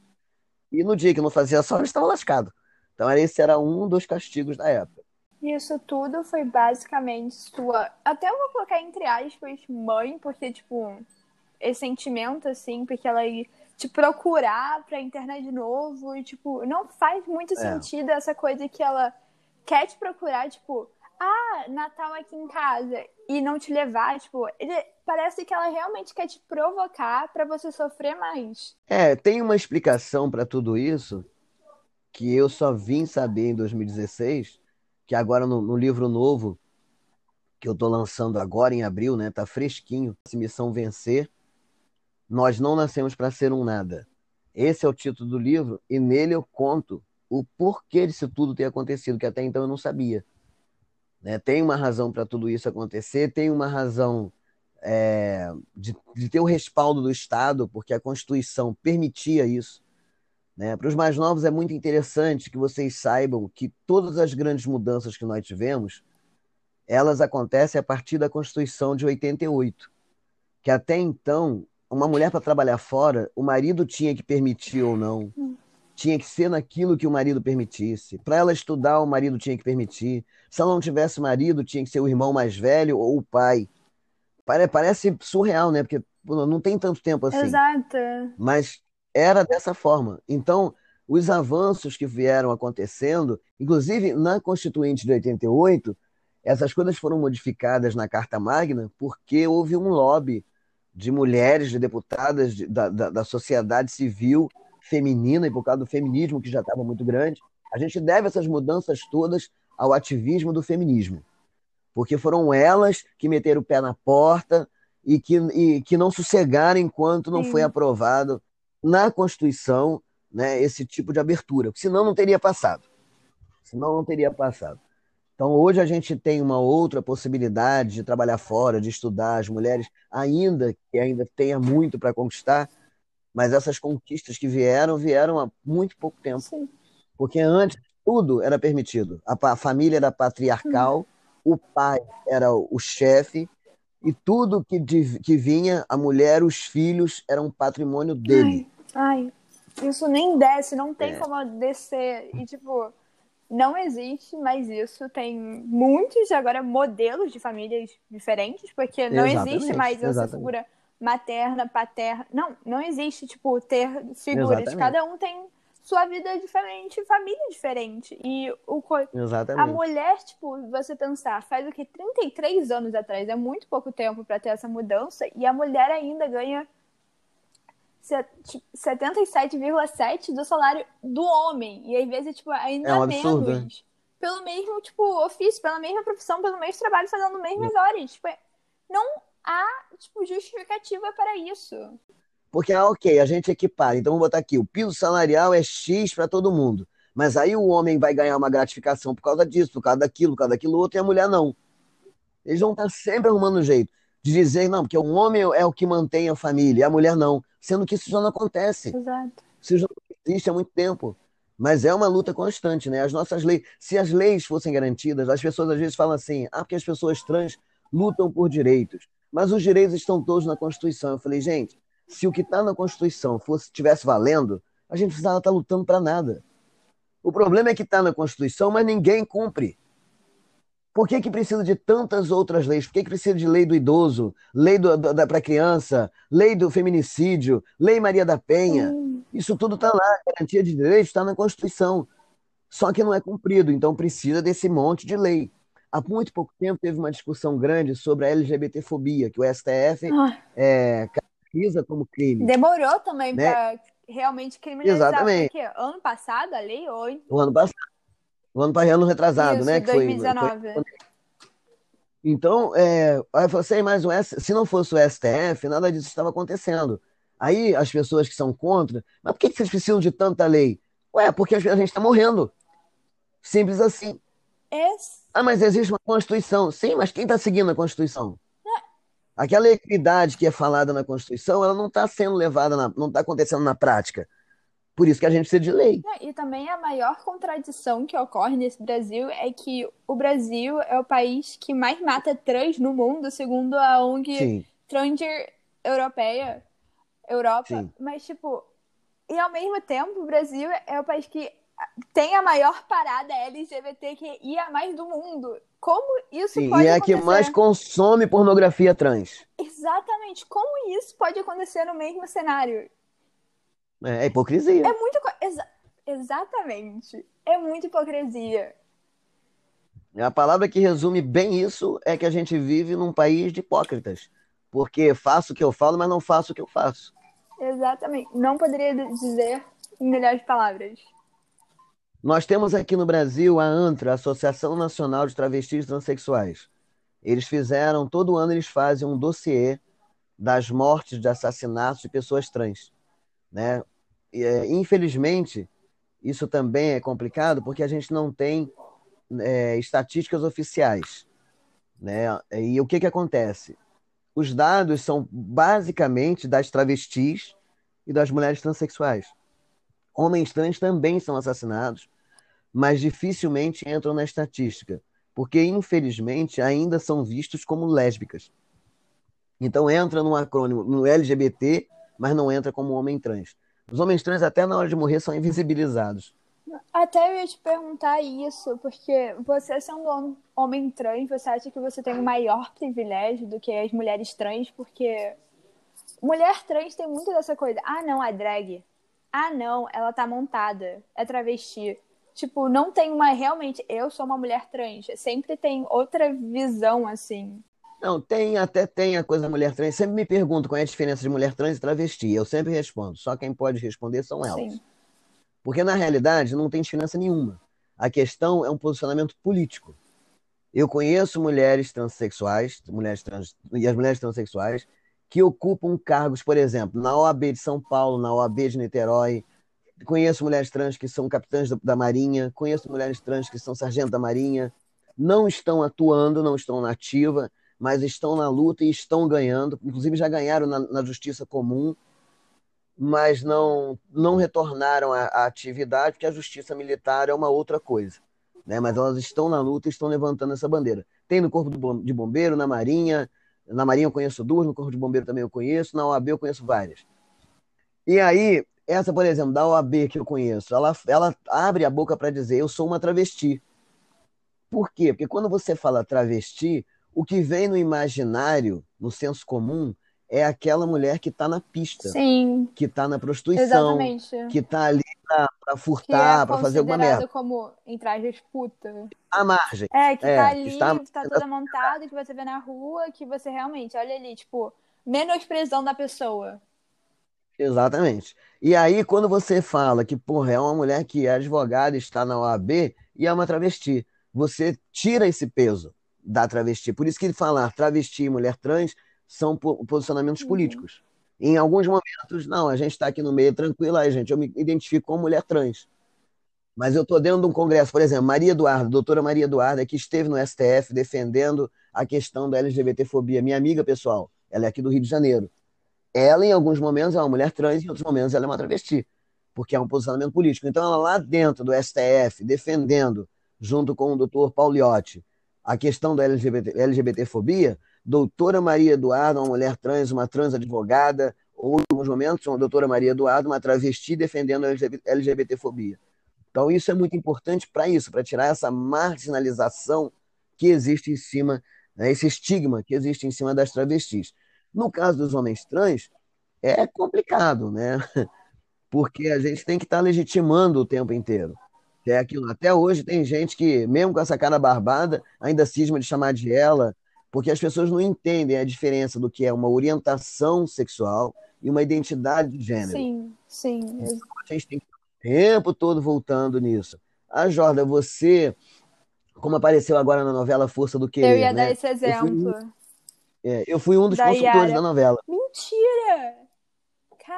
E no dia que não fazia sol, a gente estava lascado. Então, esse era um dos castigos da época. Isso tudo foi basicamente sua. Até eu vou colocar entre aspas, mãe, porque, tipo, esse sentimento, assim, porque ela te procurar pra internet de novo. E, tipo, não faz muito é. sentido essa coisa que ela quer te procurar, tipo, ah, Natal aqui em casa e não te levar, tipo, ele, parece que ela realmente quer te provocar para você sofrer mais. É, tem uma explicação para tudo isso que eu só vim saber em 2016, que agora no, no livro novo que eu tô lançando agora em abril, né, tá fresquinho, Missão Vencer. Nós não nascemos para ser um nada. Esse é o título do livro e nele eu conto o porquê disso tudo ter acontecido, que até então eu não sabia. Né? Tem uma razão para tudo isso acontecer, tem uma razão é, de, de, ter o respaldo do Estado, porque a Constituição permitia isso. Né? Para os mais novos, é muito interessante que vocês saibam que todas as grandes mudanças que nós tivemos, elas acontecem a partir da Constituição de 88, que até então, uma mulher para trabalhar fora, o marido tinha que permitir ou não. Tinha que ser naquilo que o marido permitisse. Para ela estudar, o marido tinha que permitir. Se ela não tivesse marido, tinha que ser o irmão mais velho ou o pai. Parece surreal, né? Porque não tem tanto tempo assim. Exato. Mas era dessa forma. Então, os avanços que vieram acontecendo, inclusive na Constituinte de 88, essas coisas foram modificadas na Carta Magna porque houve um lobby de mulheres, de deputadas de, da, da, da sociedade civil feminina e por causa do feminismo que já estava muito grande. A gente deve essas mudanças todas ao ativismo do feminismo, porque foram elas que meteram o pé na porta e que, e, que não sossegaram enquanto não Sim. foi aprovado na Constituição né, esse tipo de abertura, senão não teria passado. Senão não teria passado. Então, hoje a gente tem uma outra possibilidade de trabalhar fora, de estudar. As mulheres, ainda que ainda tenha muito para conquistar, mas essas conquistas que vieram, vieram há muito pouco tempo. Sim. Porque antes tudo era permitido. A, família era patriarcal, hum. o pai era o chefe, e tudo que, que vinha, a mulher, os filhos, eram patrimônio dele. Ai, ai isso nem desce, não tem é. como descer. E, tipo, não existe mais isso. Tem muitos agora modelos de famílias diferentes, porque não Exatamente. existe mais essa Exatamente. figura materna, paterna. Não, não existe, tipo, ter figuras. Exatamente. Cada um tem sua vida diferente, família diferente. E o Exatamente. a mulher, tipo, você pensar, faz o que 33 anos atrás, é muito pouco tempo para ter essa mudança e a mulher ainda ganha 77,7 do salário do homem. E às vezes, tipo, ainda é um absurdo, menos. Né? Pelo mesmo, tipo, ofício, pela mesma profissão, pelo mesmo trabalho, fazendo mesmas horas. Tipo, não há tipo, justificativa para isso. Porque, ah, ok, a gente equipara. Então, vamos botar aqui: o piso salarial é X para todo mundo. Mas aí o homem vai ganhar uma gratificação por causa disso, por causa daquilo, por causa daquilo outro, e a mulher não. Eles vão estar sempre arrumando um jeito de dizer, não, porque o homem é o que mantém a família, a mulher não. Sendo que isso já não acontece. Exato. Isso já não existe há muito tempo. Mas é uma luta constante, né? As nossas leis, se as leis fossem garantidas, as pessoas às vezes falam assim, ah, porque as pessoas trans lutam por direitos mas os direitos estão todos na Constituição. Eu falei, gente, se o que está na Constituição fosse tivesse valendo, a gente precisava estar tá lutando para nada. O problema é que está na Constituição, mas ninguém cumpre. Por que, que precisa de tantas outras leis? Por que, que precisa de lei do idoso, lei para criança, lei do feminicídio, lei Maria da Penha? Hum. Isso tudo está lá, garantia de direitos está na Constituição. Só que não é cumprido, então precisa desse monte de lei. Há muito pouco tempo teve uma discussão grande sobre a LGBTfobia, que o STF ah. é, caracteriza como crime. Demorou também né? para realmente criminalizar. Exatamente. Porque ano passado a lei foi. O ano passado. O ano passado, ano retrasado, Isso, né? 2019. Foi, foi... Então, é, aí eu falei assim, mas o S... se não fosse o STF, nada disso estava acontecendo. Aí as pessoas que são contra, mas por que vocês precisam de tanta lei? Ué, porque a gente está morrendo. Simples assim. Esse ah, mas existe uma Constituição. Sim, mas quem está seguindo a Constituição? Aquela equidade que é falada na Constituição, ela não está sendo levada, na, não está acontecendo na prática. Por isso que a gente precisa de lei. E também a maior contradição que ocorre nesse Brasil é que o Brasil é o país que mais mata trans no mundo, segundo a ONG Sim. Tranger Europeia, Europa. Sim. Mas, tipo, e ao mesmo tempo, o Brasil é o país que tem a maior parada LGBTQIA mais do mundo. Como isso Sim, pode e é acontecer? a que mais consome pornografia trans. Exatamente. Como isso pode acontecer no mesmo cenário? É, é hipocrisia. É muito. Exa... Exatamente. É muita hipocrisia. A palavra que resume bem isso é que a gente vive num país de hipócritas. Porque faço o que eu falo, mas não faço o que eu faço. Exatamente. Não poderia dizer em melhores palavras. Nós temos aqui no Brasil a ANTRA, Associação Nacional de Travestis Transsexuais. Eles fizeram, todo ano eles fazem um dossiê das mortes de assassinatos de pessoas trans. Né? E, é, infelizmente, isso também é complicado porque a gente não tem é, estatísticas oficiais. Né? E o que, que acontece? Os dados são basicamente das travestis e das mulheres transexuais. Homens trans também são assassinados, mas dificilmente entram na estatística, porque infelizmente ainda são vistos como lésbicas. Então entra no acrônimo no LGBT, mas não entra como homem trans. Os homens trans até na hora de morrer são invisibilizados. Até eu ia te perguntar isso, porque você sendo homem trans, você acha que você tem um maior privilégio do que as mulheres trans? Porque mulher trans tem muito dessa coisa. Ah, não, é drag. Ah, não, ela tá montada. É travesti. Tipo, não tem uma realmente. Eu sou uma mulher trans. Sempre tem outra visão, assim. Não, tem, até tem a coisa da mulher trans. Sempre me pergunto qual é a diferença de mulher trans e travesti. Eu sempre respondo. Só quem pode responder são elas. Sim. Porque, na realidade, não tem diferença nenhuma. A questão é um posicionamento político. Eu conheço mulheres transexuais, mulheres trans, e as mulheres transexuais, que ocupam cargos, por exemplo, na OAB de São Paulo, na OAB de Niterói. Conheço mulheres trans que são capitãs da Marinha, conheço mulheres trans que são sargento da Marinha. Não estão atuando, não estão na ativa, mas estão na luta e estão ganhando. Inclusive já ganharam na, na Justiça Comum mas não, não retornaram à, à, atividade, porque a justiça militar é uma outra coisa. Né? Mas elas estão na luta e estão levantando essa bandeira. Tem no Corpo de Bombeiro, na Marinha. Na Marinha eu conheço duas, no Corpo de Bombeiro também eu conheço, na OAB eu conheço várias. E aí, essa, por exemplo, da OAB que eu conheço, ela, ela abre a boca para dizer: eu sou uma travesti. Por quê? Porque quando você fala travesti, o que vem no imaginário, no senso comum, é aquela mulher que está na pista, Sim. que está na prostituição, Exatamente. que está ali para furtar, é para fazer alguma merda. como entrar disputa. À margem. É, que é, tá ali, está, que tá toda montada, que você vê na rua, que você realmente, olha ali, tipo, menosprezão da pessoa. Exatamente. E aí, quando você fala que, porra, é uma mulher que é advogada, está na OAB e é uma travesti, você tira esse peso da travesti. Por isso que falar travesti e mulher trans são posicionamentos uhum. políticos. Em alguns momentos, não, a gente está aqui no meio tranquilo, aí, gente, eu me identifico como mulher trans. Mas eu estou dentro de um congresso, por exemplo, Maria Eduarda, doutora Maria Eduarda, que esteve no STF defendendo a questão da LGBTfobia, minha amiga pessoal, ela é aqui do Rio de Janeiro. Ela, em alguns momentos, é uma mulher trans, em outros momentos, ela é uma travesti, porque é um posicionamento político. Então, ela lá dentro do STF, defendendo, junto com o doutor Pauliotti, a questão da LGBT, LGBTfobia, doutora Maria Eduarda, uma mulher trans, uma trans advogada, ou em alguns momentos, uma doutora Maria Eduarda, uma travesti defendendo a LGBTfobia. Então, isso é muito importante para isso, para tirar essa marginalização que existe em cima, né, esse estigma que existe em cima das travestis. No caso dos homens trans, é complicado, né? <laughs> Porque a gente tem que estar tá legitimando o tempo inteiro. É aquilo. Até hoje tem gente que, mesmo com essa cara barbada, ainda cisma de chamar de ela, porque as pessoas não entendem a diferença do que é uma orientação sexual e uma identidade de gênero. Sim, sim. Então, a gente tem que o tempo todo voltando nisso. A ah, Jorda, você, como apareceu agora na novela Força do Querer. Eu ia né? dar esse exemplo. Eu fui, é, eu fui um dos da consultores Yara. da novela. Mentira!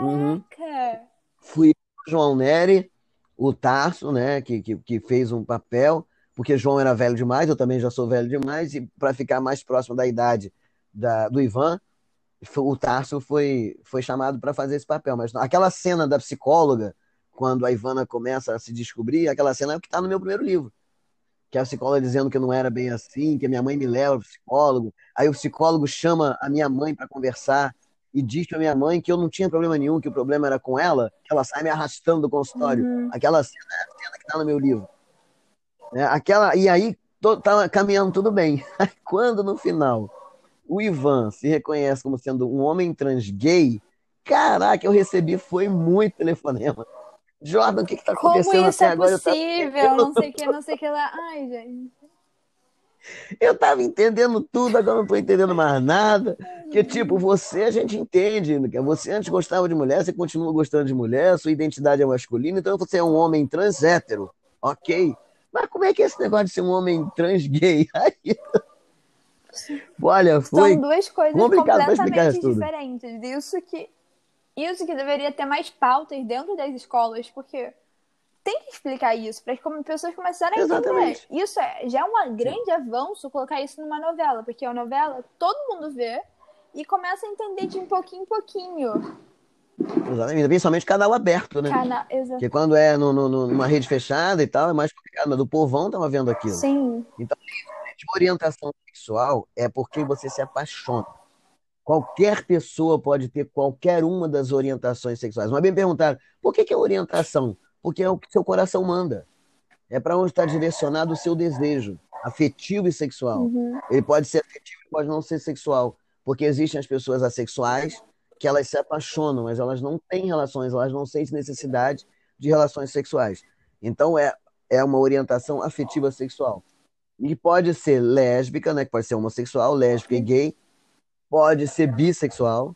Uhum. Caraca! Uhum. Fui o João Neri, o Tarso, né, que, que, que fez um papel porque João era velho demais, eu também já sou velho demais, e para ficar mais próximo da idade da, do Ivan, o Tarso foi, foi chamado para fazer esse papel. Mas aquela cena da psicóloga, quando a Ivana começa a se descobrir, aquela cena é o que está no meu primeiro livro. Que é a psicóloga dizendo que não era bem assim, que a minha mãe me leva ao psicólogo. Aí o psicólogo chama a minha mãe para conversar e diz para minha mãe que eu não tinha problema nenhum, que o problema era com ela, que ela sai me arrastando do consultório. Uhum. Aquela cena é a cena que está no meu livro. Né? Aquela, e aí estava caminhando tudo bem. <laughs> Quando no final o Ivan se reconhece como sendo um homem trans gay, caraca, eu recebi foi muito telefonema. Jordan, o que está acontecendo Como isso é agora? possível? Eu... Não sei o que, não sei o que lá. Ai, gente. Eu tava entendendo tudo, agora não tô entendendo mais nada. Que tipo, você a gente entende. Né? Você antes gostava de mulher, você continua gostando de mulher, sua identidade é masculina, então você é um homem trans hétero. Ok. Mas como é que é esse negócio de ser um homem trans gay? <laughs> Aí... Olha, foi. São duas coisas completamente diferentes. Isso que, isso que deveria ter mais pautas dentro das escolas, porque tem que explicar isso para as pessoas começarem a entender. Isso é, já é um grande avanço colocar isso numa novela, porque a novela todo mundo vê e começa a entender de um pouquinho em pouquinho. Exatamente, principalmente canal aberto, né? Exatamente. Porque quando é no, no, numa rede fechada e tal, é mais complicado, mas do povão tava vendo aquilo. Sim. Então, orientação sexual é porque você se apaixona. Qualquer pessoa pode ter qualquer uma das orientações sexuais. Mas bem perguntar, por que, que é orientação? Porque é o que seu coração manda. É para onde está direcionado o seu desejo, afetivo e sexual. Uhum. Ele pode ser afetivo pode não ser sexual, porque existem as pessoas assexuais que elas se apaixonam, mas elas não têm relações, elas não sentem necessidade de relações sexuais. Então é, é uma orientação afetiva sexual. E pode ser lésbica, né, que pode ser homossexual, lésbica e gay, pode ser bissexual,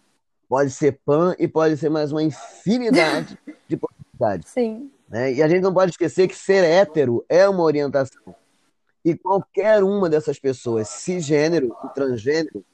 pode ser pan e pode ser mais uma infinidade <laughs> de possibilidades. Sim. Né? E a gente não pode esquecer que ser hétero é uma orientação. E qualquer uma dessas pessoas, cisgênero e transgênero,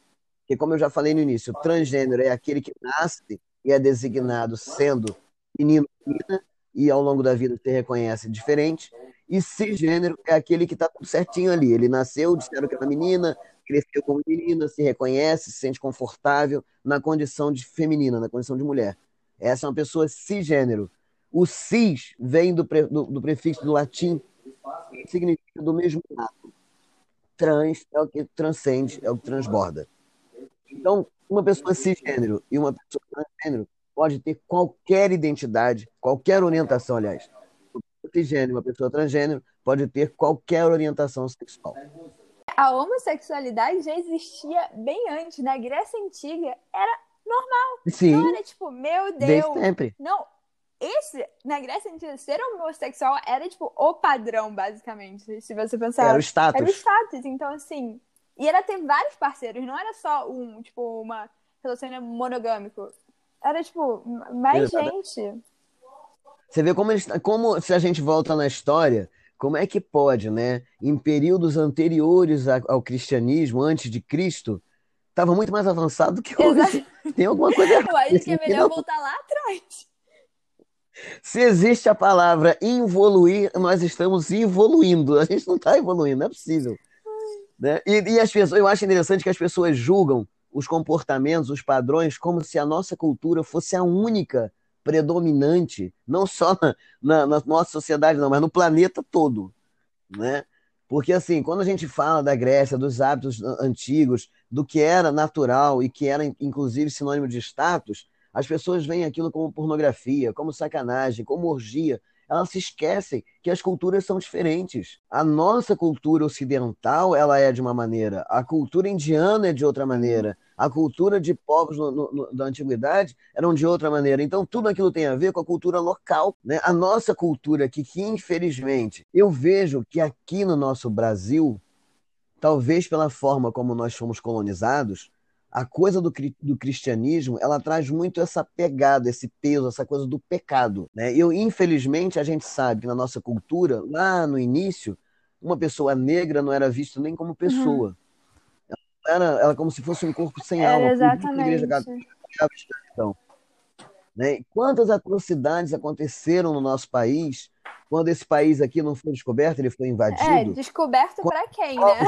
que como eu já falei no início, transgênero é aquele que nasce e é designado sendo menino ou menina, e ao longo da vida se reconhece diferente, e cisgênero é aquele que está tudo certinho ali. Ele nasceu, disseram que era menina, cresceu como menina, se reconhece, se sente confortável na condição de feminina, na condição de mulher. Essa é uma pessoa cisgênero. O cis vem do, pre, do, do prefixo do latim, que significa do mesmo lado. Trans é o que transcende, é o que transborda. Então, uma pessoa cisgênero e uma pessoa transgênero pode ter qualquer identidade, qualquer orientação, aliás. Uma pessoa cisgênero, uma pessoa transgênero pode ter qualquer orientação sexual. A homossexualidade já existia bem antes. Na Grécia Antiga era normal. Sim. Não era tipo, meu Deus. Desde sempre. Não, esse, na Grécia Antiga, ser homossexual era, tipo, o padrão, basicamente. Se você pensar. Era o status. Era o status. Então, assim. E era ter vários parceiros, não era só um, tipo, uma relacionamento monogâmico. Era, tipo, mais gente. Você vê como, eles, como, se a gente volta na história, como é que pode, né? Em períodos anteriores ao cristianismo, antes de Cristo, estava muito mais avançado do que hoje. Exato. Tem alguma coisa errada. <laughs> Eu acho que é melhor voltar lá atrás. Se existe a palavra evoluir, nós estamos evoluindo. A gente não está evoluindo, não é possível. Né? E, e, as pessoas, eu acho interessante que as pessoas julgam os comportamentos, os padrões, como se a nossa cultura fosse a única predominante, não só na, na, na nossa sociedade, não, mas no planeta todo. Né? Porque, assim, quando a gente fala da Grécia, dos hábitos antigos, do que era natural e que era, inclusive, sinônimo de status, as pessoas veem aquilo como pornografia, como sacanagem, como orgia. Elas se esquecem que as culturas são diferentes. A nossa cultura ocidental ela é de uma maneira, a cultura indiana é de outra maneira, a cultura de povos no, no, da antiguidade eram de outra maneira. Então tudo aquilo tem a ver com a cultura local, né? A nossa cultura aqui, que infelizmente eu vejo que aqui no nosso Brasil, talvez pela forma como nós fomos colonizados, a coisa do, do cristianismo ela traz muito essa pegada, esse peso, essa coisa do pecado. Né? Eu, infelizmente, a gente sabe que na nossa cultura, lá no início, uma pessoa negra não era vista nem como pessoa. Uhum. Ela era ela como se fosse um corpo sem era alma. Exatamente. Então, né? Quantas atrocidades aconteceram no nosso país quando esse país aqui não foi descoberto, ele foi invadido? É, descoberto para quem, né?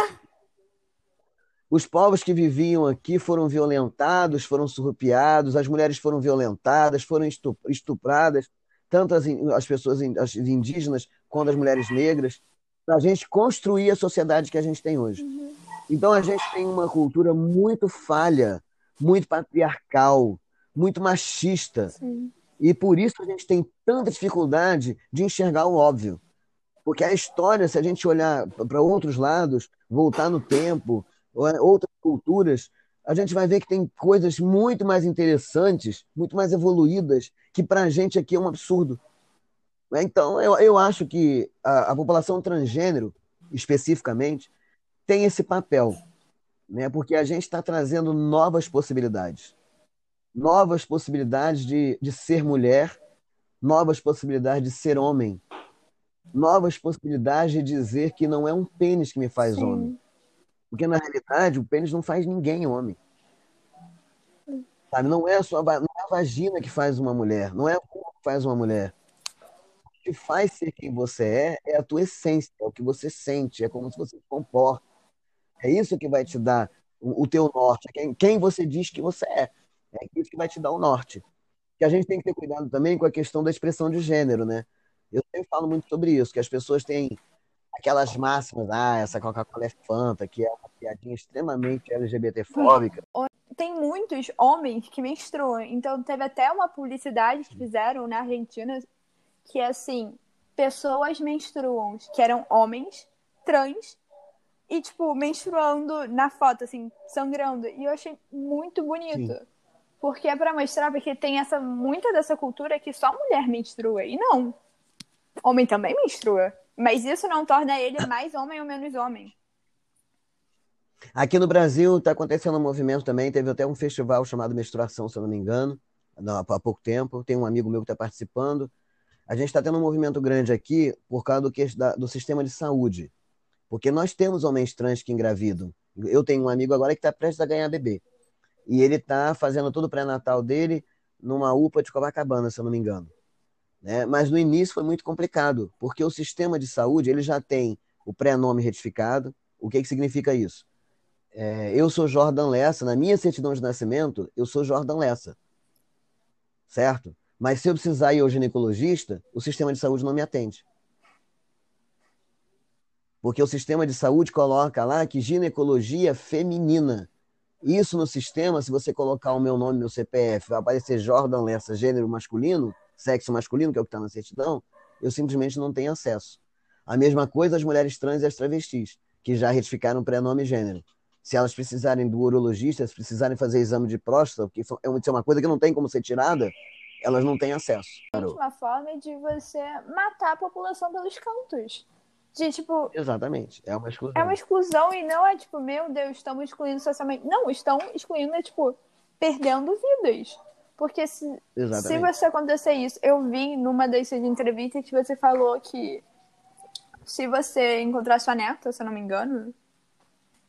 Os povos que viviam aqui foram violentados, foram surrupiados, as mulheres foram violentadas, foram estupradas, tanto as, as pessoas as indígenas quanto as mulheres negras, para a gente construir a sociedade que a gente tem hoje. Uhum. Então a gente tem uma cultura muito falha, muito patriarcal, muito machista. Sim. E por isso a gente tem tanta dificuldade de enxergar o óbvio. Porque a história, se a gente olhar para outros lados, voltar no tempo, outras culturas, a gente vai ver que tem coisas muito mais interessantes, muito mais evoluídas, que para a gente aqui é um absurdo. Então, eu, eu acho que a, a população transgênero, especificamente, tem esse papel, né? Porque a gente está trazendo novas possibilidades, novas possibilidades de, de ser mulher, novas possibilidades de ser homem, novas possibilidades de dizer que não é um pênis que me faz Sim. homem, porque na realidade o pênis não faz ninguém homem. Sabe? Não é, a sua, não é a vagina que faz uma mulher, não é o corpo que faz uma mulher. O que faz ser quem você é é a tua essência, é o que você sente, é como você se comporta. É isso que vai te dar o, teu norte, quem, quem você diz que você é. É isso que vai te dar o norte. Que a gente tem que ter cuidado também com a questão da expressão de gênero, né? Eu sempre falo muito sobre isso, que as pessoas têm aquelas máximas, ah, essa Coca-Cola é Fanta, que é uma piadinha extremamente LGBTfóbica tem muitos homens que menstruam. Então teve até uma publicidade que fizeram na Argentina que é assim, pessoas menstruam, que eram homens trans e tipo menstruando na foto assim, sangrando. E eu achei muito bonito. Sim. Porque é para mostrar porque tem essa muita dessa cultura que só mulher menstrua e não. Homem também menstrua, mas isso não torna ele mais homem ou menos homem. Aqui no Brasil está acontecendo um movimento também. Teve até um festival chamado Menstruação, se eu não me engano, há pouco tempo. Tem um amigo meu que está participando. A gente está tendo um movimento grande aqui por causa do, que, do sistema de saúde. Porque nós temos homens trans que engravidam. Eu tenho um amigo agora que está prestes a ganhar bebê. E ele está fazendo todo o pré-natal dele numa UPA de Copacabana, se eu não me engano. Né? Mas no início foi muito complicado, porque o sistema de saúde ele já tem o pré-nome retificado. O que, que significa isso? é, eu sou Jordan Lessa, na minha certidão de nascimento, eu sou Jordan Lessa. Certo? Mas se eu precisar ir ao ginecologista, o sistema de saúde não me atende. Porque o sistema de saúde coloca lá que ginecologia feminina. Isso no sistema, se você colocar o meu nome, meu CPF, vai aparecer Jordan Lessa, gênero masculino, sexo masculino, que é o que está na certidão, eu simplesmente não tenho acesso. A mesma coisa as mulheres trans e as travestis, que já retificaram prenome e gênero se elas precisarem do urologista, se precisarem fazer exame de próstata, porque é uma coisa que não tem como ser tirada, elas não têm acesso. Uma forma de você matar a população pelos cantos. De, tipo. Exatamente. É uma exclusão. É uma exclusão e não é tipo, meu Deus, estamos excluindo socialmente. Não, estão excluindo, é, tipo, perdendo vidas. Porque se, se você acontecer isso, eu vi numa dessas entrevistas que você falou que se você encontrar sua neta, se eu não me engano,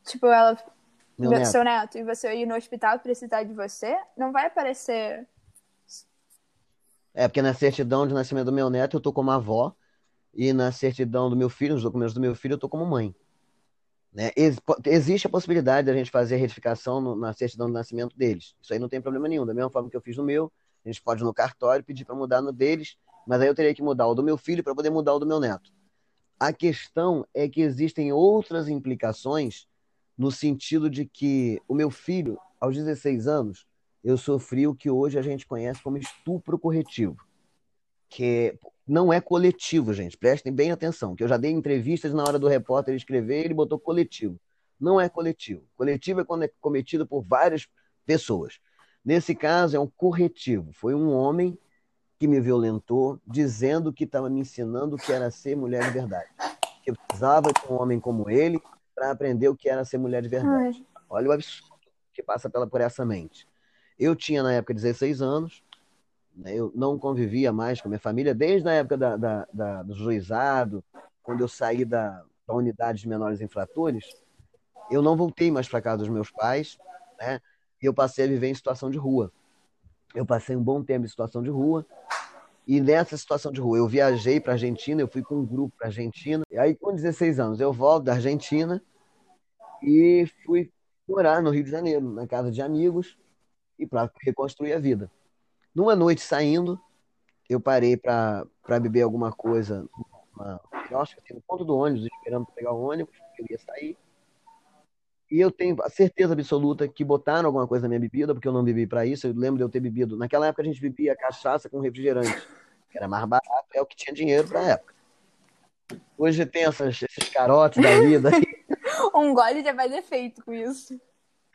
tipo, ela. Meu neto. Seu neto, e você ir no hospital precisar de você, não vai aparecer. É, porque na certidão de nascimento do meu neto eu tô como avó, e na certidão do meu filho, nos documentos do meu filho, eu tô como mãe. Né? Ex existe a possibilidade da gente fazer a retificação no, na certidão de nascimento deles. Isso aí não tem problema nenhum. Da mesma forma que eu fiz no meu, a gente pode no cartório pedir para mudar no deles, mas aí eu teria que mudar o do meu filho para poder mudar o do meu neto. A questão é que existem outras implicações no sentido de que o meu filho, aos 16 anos, eu sofri o que hoje a gente conhece como estupro corretivo, que não é coletivo, gente. Prestem bem atenção, que eu já dei entrevistas na hora do repórter escrever, ele botou coletivo. Não é coletivo. Coletivo é quando é cometido por várias pessoas. Nesse caso, é um corretivo. Foi um homem que me violentou, dizendo que estava me ensinando o que era ser mulher de verdade. Que eu precisava de um homem como ele, para aprender o que era ser mulher de verdade. Ai. Olha o absurdo que passa pela, por essa mente. Eu tinha, na época, 16 anos, eu não convivia mais com a minha família, desde a época da, da, da, do juizado, quando eu saí da, da unidade de menores infratores, eu não voltei mais para casa dos meus pais, né? E eu passei a viver em situação de rua. Eu passei um bom tempo em situação de rua. E nessa situação de rua, eu viajei para Argentina, eu fui com um grupo para Argentina. E aí, com 16 anos, eu volto da Argentina e fui morar no Rio de Janeiro, na casa de amigos, e para reconstruir a vida. Numa noite saindo, eu parei para beber alguma coisa, uma, eu acho que assim, no ponto do ônibus, esperando pegar o ônibus, eu ia sair. E eu tenho a certeza absoluta que botaram alguma coisa na minha bebida, porque eu não bebi para isso. Eu lembro de eu ter bebido. Naquela época a gente bebia cachaça com refrigerante, que era mais barato, é o que tinha dinheiro para a época. Hoje tem essas, esses carotes da vida. <laughs> um gole já vai defeito com isso.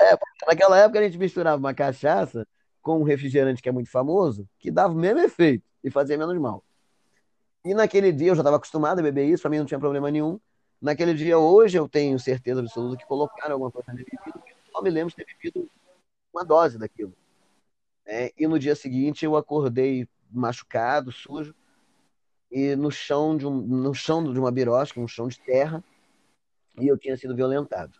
É, naquela época a gente misturava uma cachaça com um refrigerante que é muito famoso, que dava o mesmo efeito e fazia menos mal. E naquele dia eu já estava acostumado a beber isso, para mim não tinha problema nenhum. naquele dia, hoje eu tenho certeza absoluta que colocaram alguma coisa na bebida, só me lembro de ter bebido uma dose daquilo. É, e no dia seguinte eu acordei machucado, sujo, e no chão de, um, no chão de uma birosca, um chão de terra, e eu tinha sido violentado.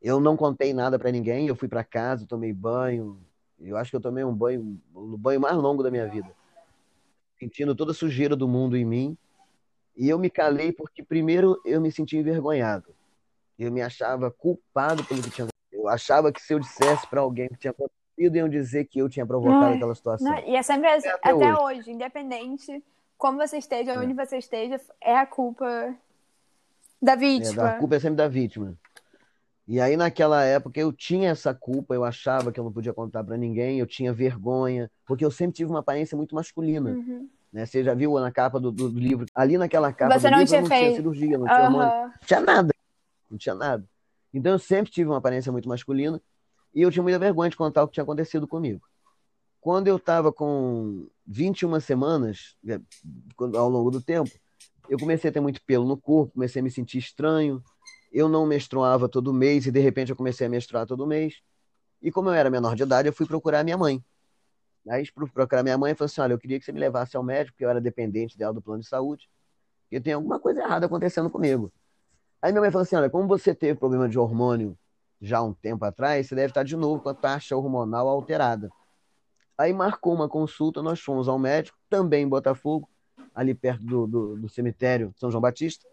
Eu não contei nada para ninguém, eu fui para casa, tomei banho, eu acho que eu tomei um banho, o banho mais longo da minha vida, sentindo toda a sujeira do mundo em mim, e eu me calei porque primeiro eu me senti envergonhado. Eu me achava culpado pelo que tinha Eu achava que se eu dissesse para alguém que tinha acontecido, iam dizer que eu tinha provocado aquela situação. Não, e é sempre assim, até, até hoje. hoje. independente como você esteja, é. onde você esteja, é a culpa da vítima. É, a culpa é sempre da vítima. E aí, naquela época, eu tinha essa culpa, eu achava que eu não podia contar para ninguém, eu tinha vergonha, porque eu sempre tive uma aparência muito masculina. Uhum. Né? Você já viu na capa do, do, livro? Ali naquela capa Você não, livro, tinha, não tinha cirurgia, não tinha hormônio, não tinha nada. Não tinha nada. Então eu sempre tive uma aparência muito masculina e eu tinha muita vergonha de contar o que tinha acontecido comigo. Quando eu estava com 21 semanas, né, ao longo do tempo, eu comecei a ter muito pelo no corpo, comecei a me sentir estranho, eu não menstruava todo mês e de repente eu comecei a menstruar todo mês. E como eu era menor de idade, eu fui procurar minha mãe. Aí fui procurar minha mãe e falei assim: olha, eu queria que você me levasse ao médico, porque eu era dependente dela do plano de saúde, porque tem alguma coisa errada acontecendo comigo. Aí minha mãe falou assim: olha, como você teve problema de hormônio já há um tempo atrás, você deve estar de novo com a taxa hormonal alterada. Aí marcou uma consulta, nós fomos ao médico, também em Botafogo, ali perto do, do, do cemitério São João Batista.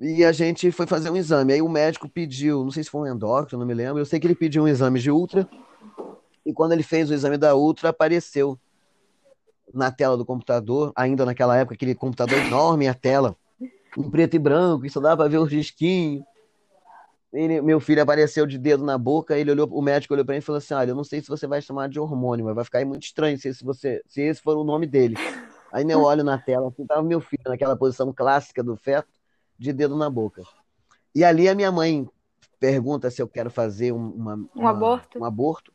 E a gente foi fazer um exame. Aí o médico pediu, não sei se foi um endócrino, não me lembro. Eu sei que ele pediu um exame de ultra. E quando ele fez o exame da ultra, apareceu na tela do computador, ainda naquela época, aquele computador enorme, a tela em preto e branco, isso dava para ver os risquinhos. Ele, meu filho apareceu de dedo na boca, ele olhou, o médico olhou para ele e falou assim: Olha, eu não sei se você vai chamar de hormônio, mas vai ficar muito estranho se, se, você, se esse for o nome dele. Aí eu olho na tela, assim, tava meu filho naquela posição clássica do feto de dedo na boca. E ali a minha mãe pergunta se eu quero fazer uma, um, uma, aborto. um aborto,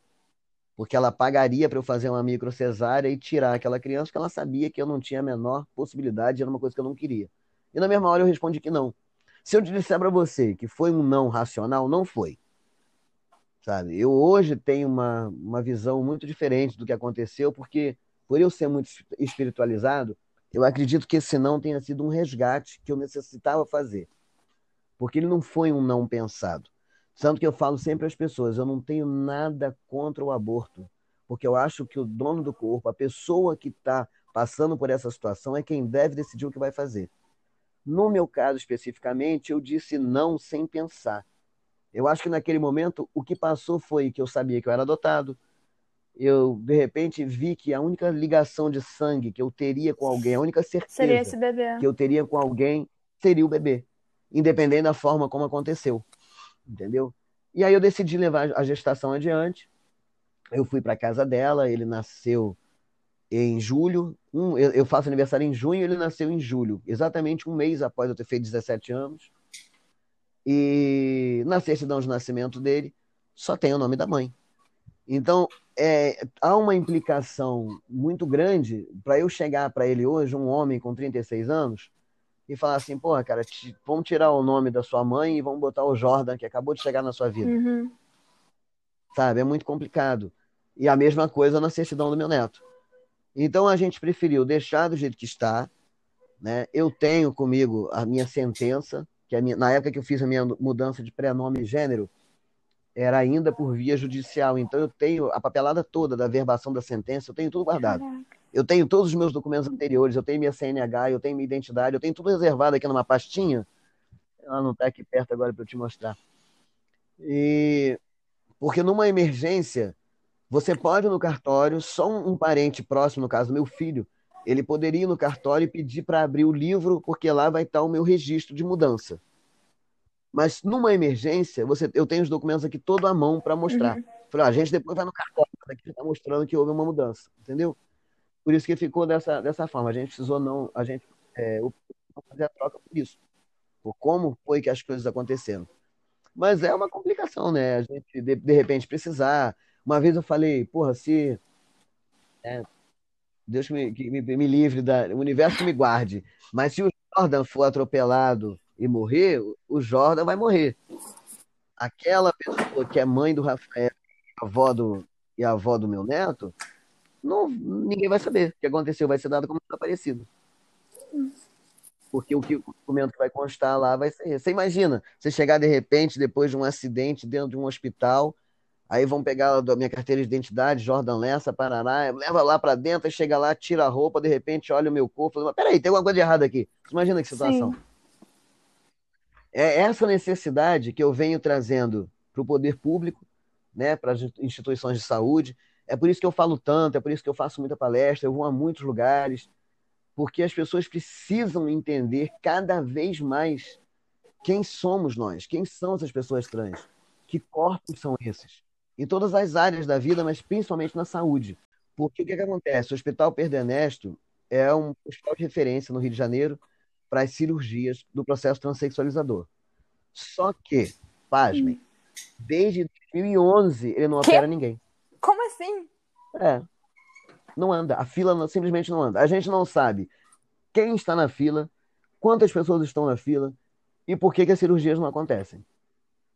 porque ela pagaria para eu fazer uma microcesárea e tirar aquela criança, porque ela sabia que eu não tinha a menor possibilidade, era uma coisa que eu não queria. E na mesma hora eu respondi que não. Se eu disser para você que foi um não racional, não foi. Sabe? Eu hoje tenho uma, uma visão muito diferente do que aconteceu, porque por eu ser muito espiritualizado, eu acredito que esse não tenha sido um resgate que eu necessitava fazer. Porque ele não foi um não pensado. Tanto que eu falo sempre às pessoas, eu não tenho nada contra o aborto. Porque eu acho que o dono do corpo, a pessoa que está passando por essa situação, é quem deve decidir o que vai fazer. No meu caso especificamente, eu disse não sem pensar. Eu acho que naquele momento o que passou foi que eu sabia que eu era adotado, eu de repente vi que a única ligação de sangue que eu teria com alguém, a única certeza que eu teria com alguém seria o bebê, independente da forma como aconteceu, entendeu? E aí eu decidi levar a gestação adiante. Eu fui para casa dela, ele nasceu em julho, um, eu faço aniversário em junho, ele nasceu em julho, exatamente um mês após eu ter feito 17 anos. E na certidão de nascimento dele só tem o nome da mãe. Então, é, há uma implicação muito grande para eu chegar para ele hoje, um homem com 36 anos, e falar assim: porra, cara, te, vamos tirar o nome da sua mãe e vamos botar o Jordan, que acabou de chegar na sua vida. Uhum. Sabe? É muito complicado. E a mesma coisa na certidão do meu neto. Então a gente preferiu deixar do jeito que está. Né? Eu tenho comigo a minha sentença, que minha, na época que eu fiz a minha mudança de prenome e gênero, era ainda por via judicial. Então eu tenho a papelada toda da verbação da sentença, eu tenho tudo guardado. Eu tenho todos os meus documentos anteriores, eu tenho minha CNH, eu tenho minha identidade, eu tenho tudo reservado aqui numa pastinha. Ela não está aqui perto agora para eu te mostrar. E porque numa emergência, você pode ir no cartório, só um parente próximo, no caso meu filho, ele poderia ir no cartório e pedir para abrir o livro, porque lá vai estar o meu registro de mudança. Mas numa emergência, você, eu tenho os documentos aqui todo à mão para mostrar. Uhum. Falei, ah, a gente depois vai no cartório, aqui está mostrando que houve uma mudança, entendeu? Por isso que ficou dessa, dessa forma. A gente precisou não, a gente é, fazer a troca por isso, por como foi que as coisas aconteceram. Mas é uma complicação, né? A gente de, de repente precisar. Uma vez eu falei, porra, se é, Deus me, me, me livre da, o universo me guarde. Mas se o Jordan for atropelado e morrer, o Jordan vai morrer. Aquela pessoa que é mãe do Rafael, avó do, e a avó do meu neto, não, ninguém vai saber o que aconteceu, vai ser dado como desaparecido. Porque o que o documento que vai constar lá vai ser. Você imagina, você chegar de repente, depois de um acidente dentro de um hospital, aí vão pegar a minha carteira de identidade, Jordan Lessa, Paraná, leva lá para dentro, chega lá, tira a roupa, de repente olha o meu corpo, fala, peraí, tem alguma coisa de errado aqui. Você imagina que situação. Sim. É essa necessidade que eu venho trazendo para o poder público, né, para as instituições de saúde. É por isso que eu falo tanto, é por isso que eu faço muita palestra, eu vou a muitos lugares, porque as pessoas precisam entender cada vez mais quem somos nós, quem são essas pessoas trans, que corpos são esses, em todas as áreas da vida, mas principalmente na saúde. Porque o que, que acontece? O Hospital Perdenesto é um hospital de referência no Rio de Janeiro para as cirurgias do processo transexualizador. Só que, pasmem, desde 2011 ele não opera ninguém. Como assim? É, não anda. A fila não, simplesmente não anda. A gente não sabe quem está na fila, quantas pessoas estão na fila e por que, que as cirurgias não acontecem.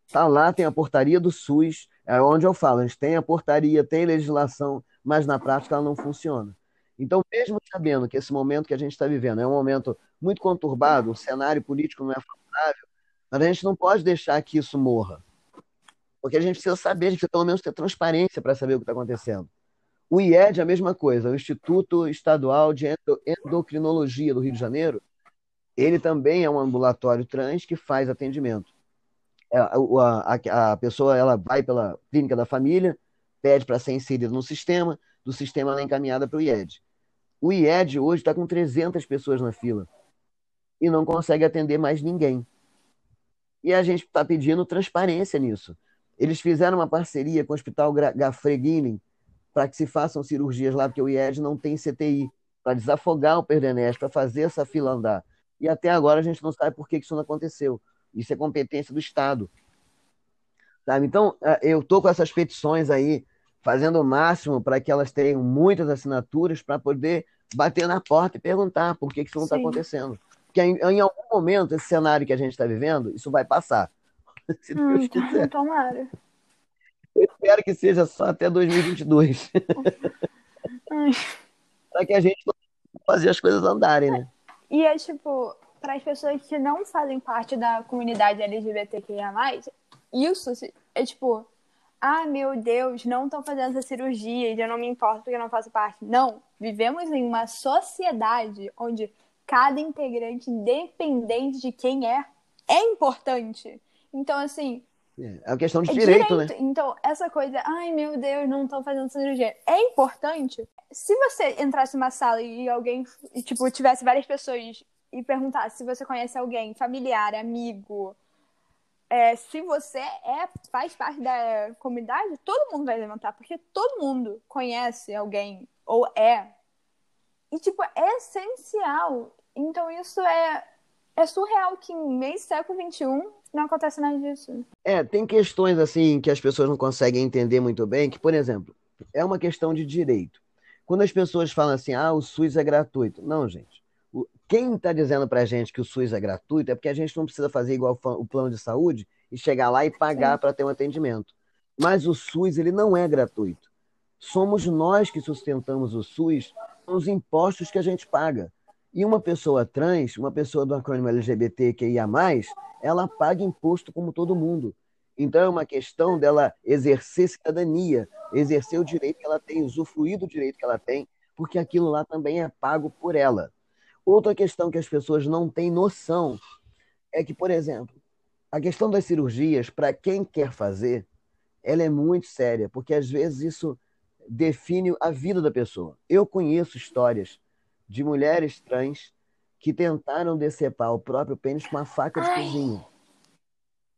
Tá lá, tem a portaria do SUS, é onde eu falo, a gente tem a portaria, tem legislação, mas na prática ela não funciona. Então, mesmo sabendo que esse momento que a gente está vivendo é um momento muito conturbado, o cenário político não é favorável, mas a gente não pode deixar que isso morra. Porque a gente precisa saber, a gente precisa pelo menos ter transparência para saber o que está acontecendo. O IED é a mesma coisa, o Instituto Estadual de Endocrinologia do Rio de Janeiro, ele também é um ambulatório trans que faz atendimento. É, a, a, a pessoa ela vai pela clínica da família, pede para ser inserida no sistema, do sistema ela é encaminhada para o IED. O IED hoje está com 300 pessoas na fila e não consegue atender mais ninguém. E a gente está pedindo transparência nisso. Eles fizeram uma parceria com o Hospital Gafreguinin, para que se façam cirurgias lá, porque o IED não tem CTI, para desafogar o Perdenés, para fazer essa fila andar. E até agora a gente não sabe por que isso não aconteceu. Isso é competência do Estado. Sabe? Então, é, eu estou com essas petições aí, fazendo o máximo para que elas tenham muitas assinaturas para poder bater na porta e perguntar por que isso não está acontecendo. Porque em, em, algum momento, esse cenário que a gente está vivendo, isso vai passar. <laughs> Se Deus hum, quiser. <laughs> Tomara. Eu espero que seja só até 2022. <laughs> para que a gente fazer as coisas andarem, né? E é tipo, para as pessoas que não fazem parte da comunidade LGBTQIA, isso é tipo, ah, meu Deus, não estão fazendo essa cirurgia e eu não me importo porque eu não faço parte. Não, vivemos em uma sociedade onde cada integrante, independente de quem é, é importante. Então, assim, é uma questão de é direito, direito, né? Então, essa coisa, ai meu Deus, não estão fazendo cirurgia. É importante. Se você entrasse numa sala e alguém, tipo, tivesse várias pessoas e perguntasse se você conhece alguém, familiar, amigo, é, se você é, faz parte da comunidade, todo mundo vai levantar, porque todo mundo conhece alguém ou é. E, tipo, é essencial. Então, isso é, é surreal que em meio século XXI não acontece nada disso. É, tem questões assim que as pessoas não conseguem entender muito bem, que, por exemplo, é uma questão de direito. Quando as pessoas falam assim, ah, o SUS é gratuito. Não, gente. Quem está dizendo para a gente que o SUS é gratuito é porque a gente não precisa fazer igual o plano de saúde e chegar lá e pagar para ter um atendimento. Mas o SUS ele não é gratuito. Somos nós que sustentamos o SUS com os impostos que a gente paga. E uma pessoa trans, uma pessoa do acrônimo LGBTQIA+, ela paga imposto como todo mundo. Então é uma questão dela exercer cidadania, exercer o direito que ela tem, usufruir do direito que ela tem, porque aquilo lá também é pago por ela. Outra questão que as pessoas não têm noção é que, por exemplo, a questão das cirurgias, para quem quer fazer, ela é muito séria, porque às vezes isso define a vida da pessoa. Eu conheço histórias de mulheres trans que tentaram decepar o próprio pênis com uma faca de Ai. cozinha.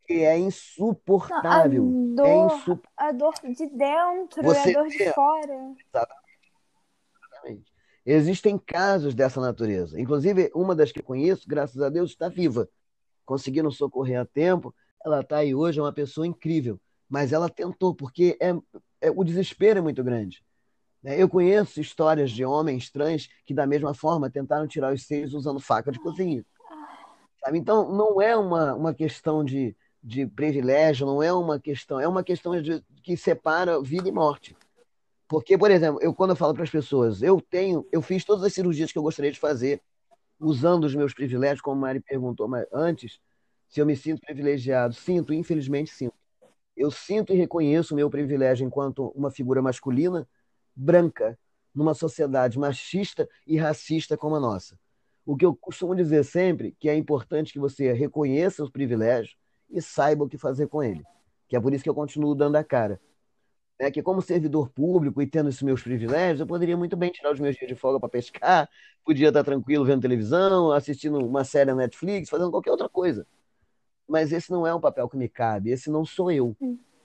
Que é insuportável. A dor, é insup... a dor de dentro, Você a dor de fora. Exatamente. Existem casos dessa natureza. Inclusive, uma das que conheço, graças a Deus, está viva. Conseguiram socorrer a tempo. Ela está aí hoje, é uma pessoa incrível. Mas ela tentou, porque é, é, o desespero é muito grande. Né? Eu conheço histórias de homens trans que, da mesma forma, tentaram tirar os seios usando faca de cozinha. Sabe? Então, não é uma, uma questão de, de privilégio, não é uma questão, é uma questão de, que separa vida e morte. Porque, por exemplo, eu quando eu falo para as pessoas, eu tenho, eu fiz todas as cirurgias que eu gostaria de fazer, usando os meus privilégios, como a Mari perguntou antes, se eu me sinto privilegiado. Sinto, infelizmente sinto. Eu sinto e reconheço o meu privilégio enquanto uma figura masculina, branca, numa sociedade machista e racista como a nossa. O que eu costumo dizer sempre que é importante que você reconheça os privilégios e saiba o que fazer com ele. Que é por isso que eu continuo dando a cara. É que como servidor público e tendo esses meus privilégios, eu poderia muito bem tirar os meus dias de folga para pescar, <laughs> podia estar tranquilo vendo televisão, assistindo uma série na Netflix, fazendo qualquer outra coisa. Mas esse não é um papel que me cabe, esse não sou eu.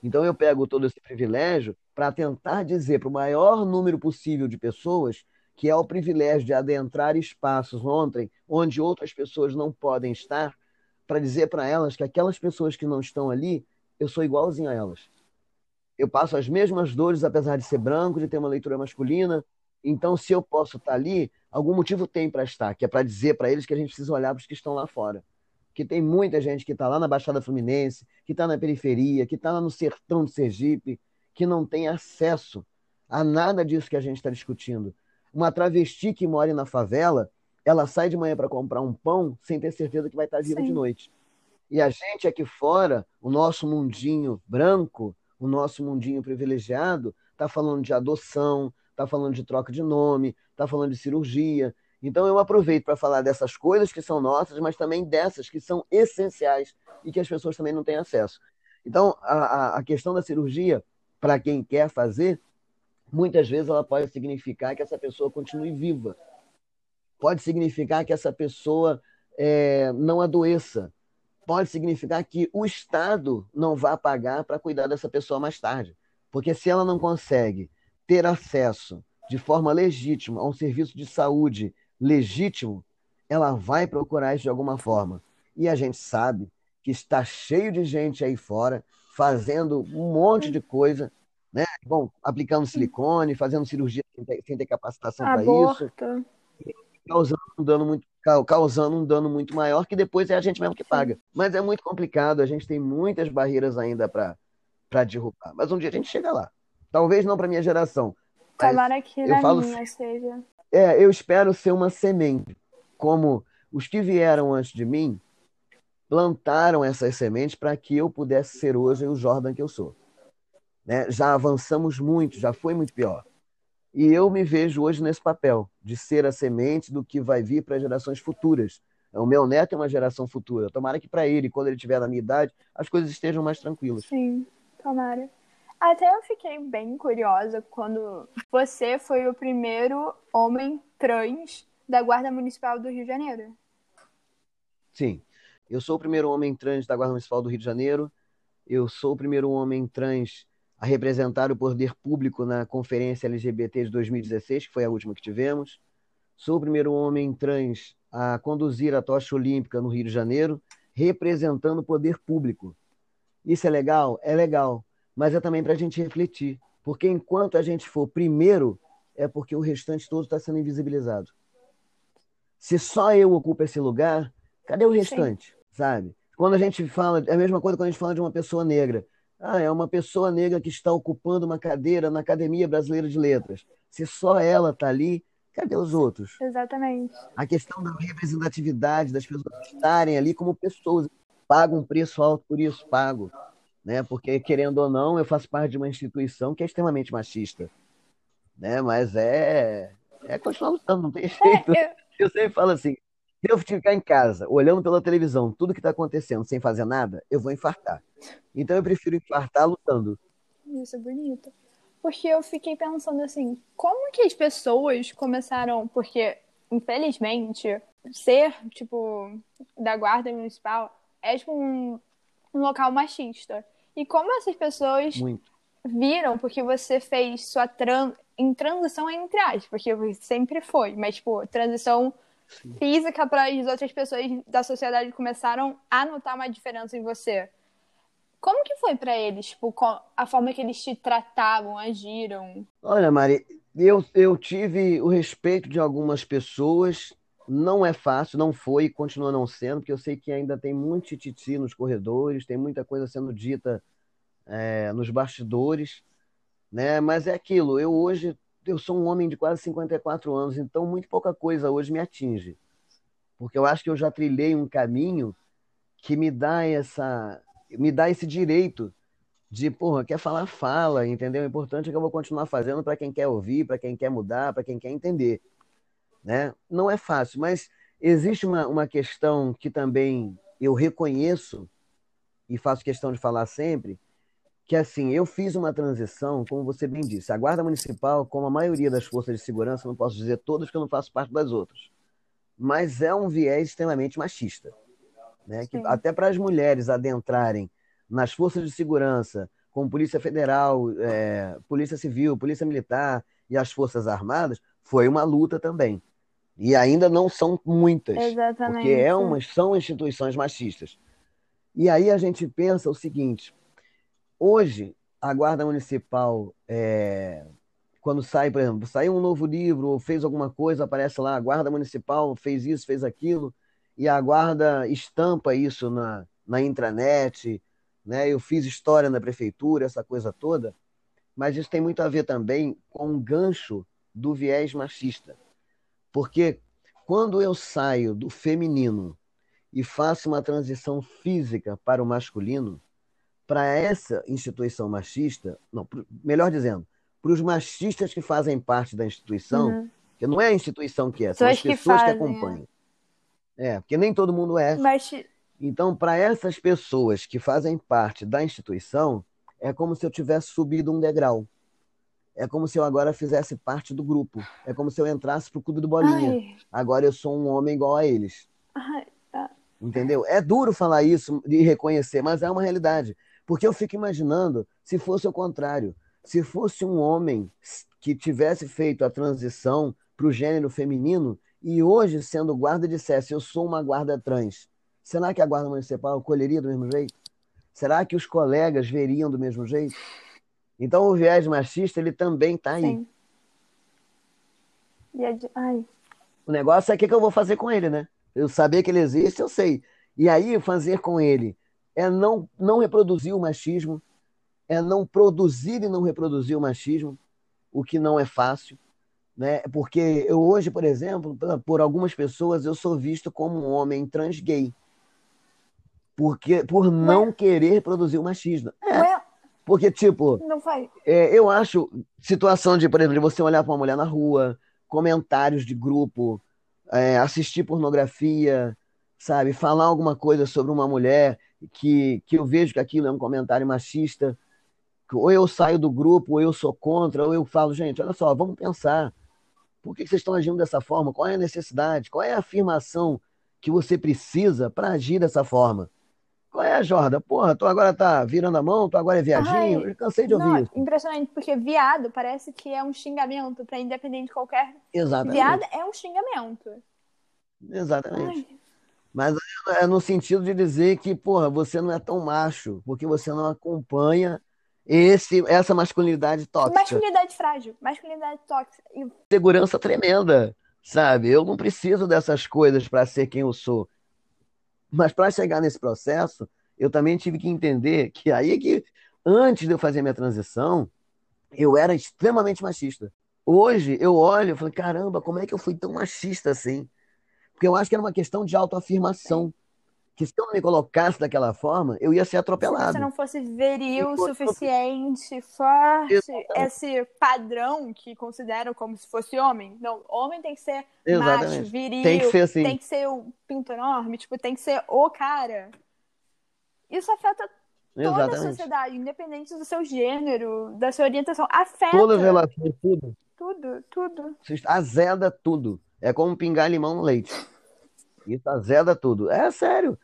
Então eu pego todo esse privilégio para tentar dizer para o maior número possível de pessoas que é o privilégio de adentrar espaços ontem onde outras pessoas não podem estar, para dizer para elas que aquelas pessoas que não estão ali, eu sou igualzinho a elas. Eu passo as mesmas dores, apesar de ser branco, de ter uma leitura masculina. Então, se eu posso estar ali, algum motivo tem para estar, que é para dizer para eles que a gente precisa olhar para os que estão lá fora. Que tem muita gente que está lá na Baixada Fluminense, que está na periferia, que está lá no sertão de Sergipe, que não tem acesso a nada disso que a gente está discutindo. Uma travesti que mora na favela, ela sai de manhã para comprar um pão sem ter certeza que vai estar viva de noite. E a gente aqui fora, o nosso mundinho branco, o nosso mundinho privilegiado, está falando de adoção, está falando de troca de nome, está falando de cirurgia. Então eu aproveito para falar dessas coisas que são nossas, mas também dessas que são essenciais e que as pessoas também não têm acesso. Então a, a questão da cirurgia para quem quer fazer, muitas vezes ela pode significar que essa pessoa continue viva. Pode significar que essa pessoa é, não adoeça. Pode significar que o Estado não vá pagar para cuidar dessa pessoa mais tarde. Porque se ela não consegue ter acesso de forma legítima a um serviço de saúde legítimo, ela vai procurar isso de alguma forma. E a gente sabe que está cheio de gente aí fora fazendo um monte de coisa, né? Bom, aplicando silicone, fazendo cirurgia sem ter, capacitação para isso, causando um dano muito causando um dano muito maior que depois é a gente mesmo que paga. Mas é muito complicado, a gente tem muitas barreiras ainda para para derrubar. Mas um dia a gente chega lá. Talvez não para minha geração. Tomara que eu falo, minha seja. É, eu espero ser uma semente, como os que vieram antes de mim plantaram essas sementes para que eu pudesse ser hoje o Jordan que eu sou. Né? Já avançamos muito, já foi muito pior. E eu me vejo hoje nesse papel, de ser a semente do que vai vir para gerações futuras. O meu neto é uma geração futura. Tomara que para ele, quando ele tiver na minha idade, as coisas estejam mais tranquilas. Sim, tomara. Até eu fiquei bem curiosa quando você foi o primeiro homem trans da Guarda Municipal do Rio de Janeiro. Sim. Eu sou o primeiro homem trans da Guarda Municipal do Rio de Janeiro. Eu sou o primeiro homem trans a representar o poder público na Conferência LGBT de 2016, que foi a última que tivemos. Sou o primeiro homem trans a conduzir a tocha olímpica no Rio de Janeiro, representando o poder público. Isso é legal? É legal, mas é também para a gente refletir, porque enquanto a gente for primeiro, é porque o restante todo está sendo invisibilizado. Se só eu ocupo esse lugar, cadê o restante? Sim. Sabe? Quando a gente fala, é a mesma coisa quando a gente fala de uma pessoa negra. Ah, é uma pessoa negra que está ocupando uma cadeira na Academia Brasileira de Letras. Se só ela está ali, cadê os outros? Exatamente. A questão da representatividade das pessoas estarem ali como pessoas. Pago um preço alto por isso, pago. Né? Porque, querendo ou não, eu faço parte de uma instituição que é extremamente machista. Né? Mas é, é continuar lutando, não tem é, jeito. É, eu... eu sempre falo assim, se eu ficar em casa, olhando pela televisão, tudo que está acontecendo, sem fazer nada, eu vou infartar. Então eu prefiro infartar lutando. Isso é bonito. Porque eu fiquei pensando assim, como que as pessoas começaram. Porque, infelizmente, ser, tipo, da guarda municipal é, tipo, um, um local machista. E como essas pessoas Muito. viram, porque você fez sua tran em transição entre aspas, porque sempre foi, mas, tipo, transição Sim. física para as outras pessoas da sociedade começaram a notar uma diferença em você. Como que foi para eles, tipo, a forma que eles te tratavam, agiram? Olha, Mari, eu, eu tive o respeito de algumas pessoas não é fácil, não foi e continua não sendo, porque eu sei que ainda tem muito tititi nos corredores, tem muita coisa sendo dita é, nos bastidores, né? Mas é aquilo, eu hoje eu sou um homem de quase 54 anos, então muito pouca coisa hoje me atinge. Porque eu acho que eu já trilhei um caminho que me dá essa me dá esse direito de, porra, quer falar, fala, entendeu? O importante é que eu vou continuar fazendo para quem quer ouvir, para quem quer mudar, para quem quer entender. Né? Não é fácil, mas existe uma, uma questão que também eu reconheço e faço questão de falar sempre, que assim, eu fiz uma transição, como você bem disse, a Guarda Municipal, como a maioria das forças de segurança, não posso dizer todas, porque eu não faço parte das outras, mas é um viés extremamente machista. Né? Que, até para as mulheres adentrarem nas forças de segurança, como Polícia Federal, é, Polícia Civil, Polícia Militar e as Forças Armadas, foi uma luta também. E ainda não são muitas, Exatamente. porque é uma, são instituições machistas. E aí a gente pensa o seguinte: hoje, a Guarda Municipal, é, quando sai, por exemplo, saiu um novo livro ou fez alguma coisa, aparece lá, a Guarda Municipal fez isso, fez aquilo, e a Guarda estampa isso na, na intranet, né? Eu fiz história na prefeitura, essa coisa toda, mas isso tem muito a ver também com o gancho do viés machista. Porque quando eu saio do feminino e faço uma transição física para o masculino, para essa instituição machista, não, melhor dizendo, para os machistas que fazem parte da instituição, uhum. que não é a instituição que é, são as pessoas que, que acompanham. É. é. porque nem todo mundo é. Mas... Então, para essas pessoas que fazem parte da instituição, é como se eu tivesse subido um degrau é como se eu agora fizesse parte do grupo. É como se eu entrasse pro clube do Bolinha. Ai. Agora eu sou um homem igual a eles. Ai, tá. Entendeu? É duro falar isso e reconhecer, mas é uma realidade. Porque eu fico imaginando se fosse o contrário. Se fosse um homem que tivesse feito a transição para o gênero feminino e hoje, sendo guarda, dissesse: Eu sou uma guarda trans. Será que a guarda municipal colheria do mesmo jeito? Será que os colegas veriam do mesmo jeito? Então o viés machista ele também está aí. Sim. E é de... Ai. O negócio é o que, que eu vou fazer com ele, né? Eu saber que ele existe, eu sei. E aí fazer com ele é não, não reproduzir o machismo, é não produzir e não reproduzir o machismo, o que não é fácil. Né? Porque eu hoje, por exemplo, por algumas pessoas, eu sou visto como um homem trans gay. Porque, por não Ué? querer reproduzir o machismo. É. Ué? Porque, tipo. É, eu acho situação de, por exemplo, de você olhar para uma mulher na rua, comentários de grupo, é, assistir pornografia, sabe? Falar alguma coisa sobre uma mulher que, que eu vejo que aquilo é um comentário machista. Ou eu saio do grupo, ou eu sou contra, ou eu falo, gente, olha só, vamos pensar. Por que vocês estão agindo dessa forma? Qual é a necessidade? Qual é a afirmação que você precisa para agir dessa forma? Qual é, Jorda? Porra, tu agora tá virando a mão, tu agora é viadinho? Ai, eu cansei de ouvir não, isso. Impressionante, porque viado parece que é um xingamento para independente de qualquer. Exatamente. Viado é um xingamento. Exatamente. Ai. Mas é no sentido de dizer que, porra, você não é tão macho, porque você não acompanha esse, essa masculinidade tóxica. Masculinidade frágil, masculinidade tóxica. Segurança tremenda, sabe? Eu não preciso dessas coisas para ser quem eu sou. Mas para chegar nesse processo, eu também tive que entender que aí é que, antes de eu fazer minha transição, eu era extremamente machista. Hoje eu olho e falo, caramba, como é que eu fui tão machista assim? Porque eu acho que era uma questão de autoafirmação. Que se eu não me colocasse daquela forma, eu ia ser atropelado. Se você não fosse viril o suficiente, forte, Exatamente. esse padrão que consideram como se fosse homem. Não, homem tem que ser Exatamente. macho, viril, tem que ser assim. Tem que ser o pinto enorme, tipo, tem que ser o cara. Isso afeta toda Exatamente. a sociedade, independente do seu gênero, da sua orientação. Afeta. Todas as relações, tudo. Tudo, tudo. Azeda tudo. É como pingar limão no leite. Isso azeda tudo. É sério.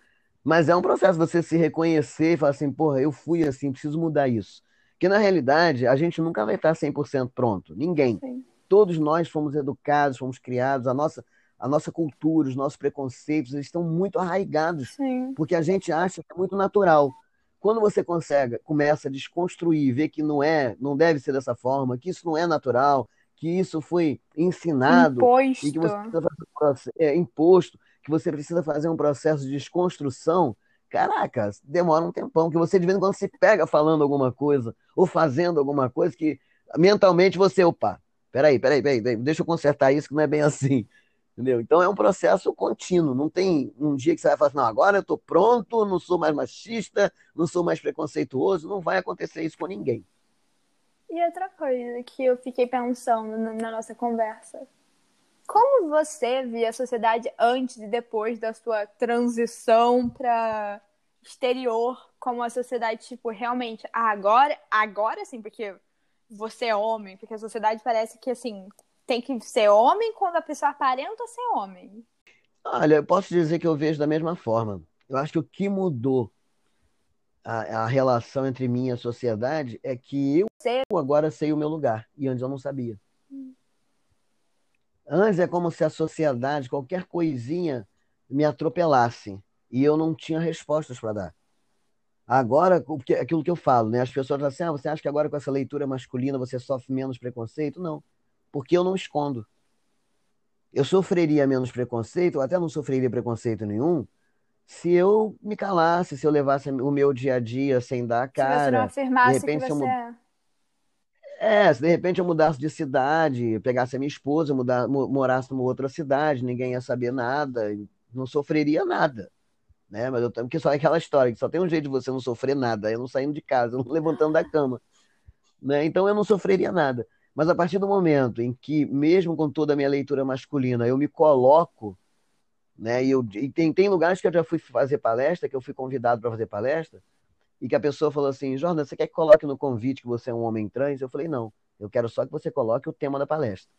Mas é um processo você se reconhecer e falar assim, porra, eu fui assim, preciso mudar isso. Porque na realidade, a gente nunca vai estar 100% pronto. Ninguém. Sim. Todos nós fomos educados, fomos criados, a nossa, a nossa cultura, os nossos preconceitos, eles estão muito arraigados. Sim. Porque a gente acha que é muito natural. Quando você consegue, começa a desconstruir, ver que não é, não deve ser dessa forma, que isso não é natural, que isso foi ensinado imposto. e que você precisa fazer um é, imposto, que você precisa fazer um processo de desconstrução, caraca, demora um tempão, que você de vez em quando se pega falando alguma coisa ou fazendo alguma coisa que mentalmente você, opa, peraí, peraí, peraí, peraí deixa eu consertar isso que não é bem assim. Entendeu? Então é um processo contínuo. Não tem um dia que você vai falar assim, não, agora eu estou pronto, não sou mais machista, não sou mais preconceituoso. Não vai acontecer isso com ninguém. E outra coisa que eu fiquei pensando na nossa conversa. Como você via a sociedade antes e depois da sua transição para exterior, como a sociedade, tipo, realmente, agora, agora sim, porque você é homem, porque a sociedade parece que, assim, tem que ser homem quando a pessoa aparenta ser homem. Olha, eu posso dizer que eu vejo da mesma forma. Eu acho que o que mudou a, a relação entre mim e a sociedade é que eu agora sei o meu lugar e antes eu não sabia. Antes é como se a sociedade, qualquer coisinha, me atropelasse e eu não tinha respostas para dar. Agora, porque aquilo que eu falo, né? As pessoas assim: ah, você acha que agora com essa leitura masculina você sofre menos preconceito? Não, porque eu não escondo. Eu sofreria menos preconceito, ou até não sofreria preconceito nenhum, se eu me calasse, se eu levasse o meu dia a dia sem dar a cara. Se você não afirmasse de repente, que você é. É, se de repente eu mudasse de cidade, pegasse a minha esposa, mudar, morasse numa outra cidade, ninguém ia saber nada, não sofreria nada. Né? Mas eu porque só é aquela história, que só tem um jeito de você não sofrer nada, eu não saindo de casa, eu não <laughs> levantando da cama. Né? Então eu não sofreria nada. Mas a partir do momento em que, mesmo com toda a minha leitura masculina, eu me coloco né? E, eu, e tem, tem lugares que eu já fui fazer palestra, que eu fui convidado para fazer palestra, e que a pessoa falou assim: Jordan, você quer que coloque no convite que você é um homem trans? Eu falei: não, eu quero só que você coloque o tema da palestra.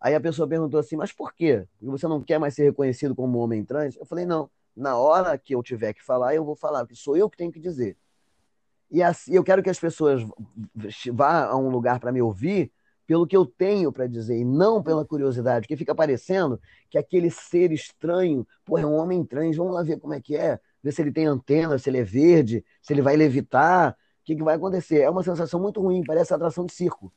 Aí a pessoa perguntou assim: mas por quê? Você não quer mais ser reconhecido como homem trans? Eu falei: não, na hora que eu tiver que falar, eu vou falar, porque sou eu que tenho que dizer. E assim, eu quero que as pessoas vá a um lugar para me ouvir pelo que eu tenho para dizer e não pela curiosidade, porque fica parecendo que aquele ser estranho, pô, é um homem trans, vamos lá ver como é que é, ver se ele tem antena, se ele é verde, se ele vai levitar, o que, que vai acontecer. É uma sensação muito ruim, parece atração de circo.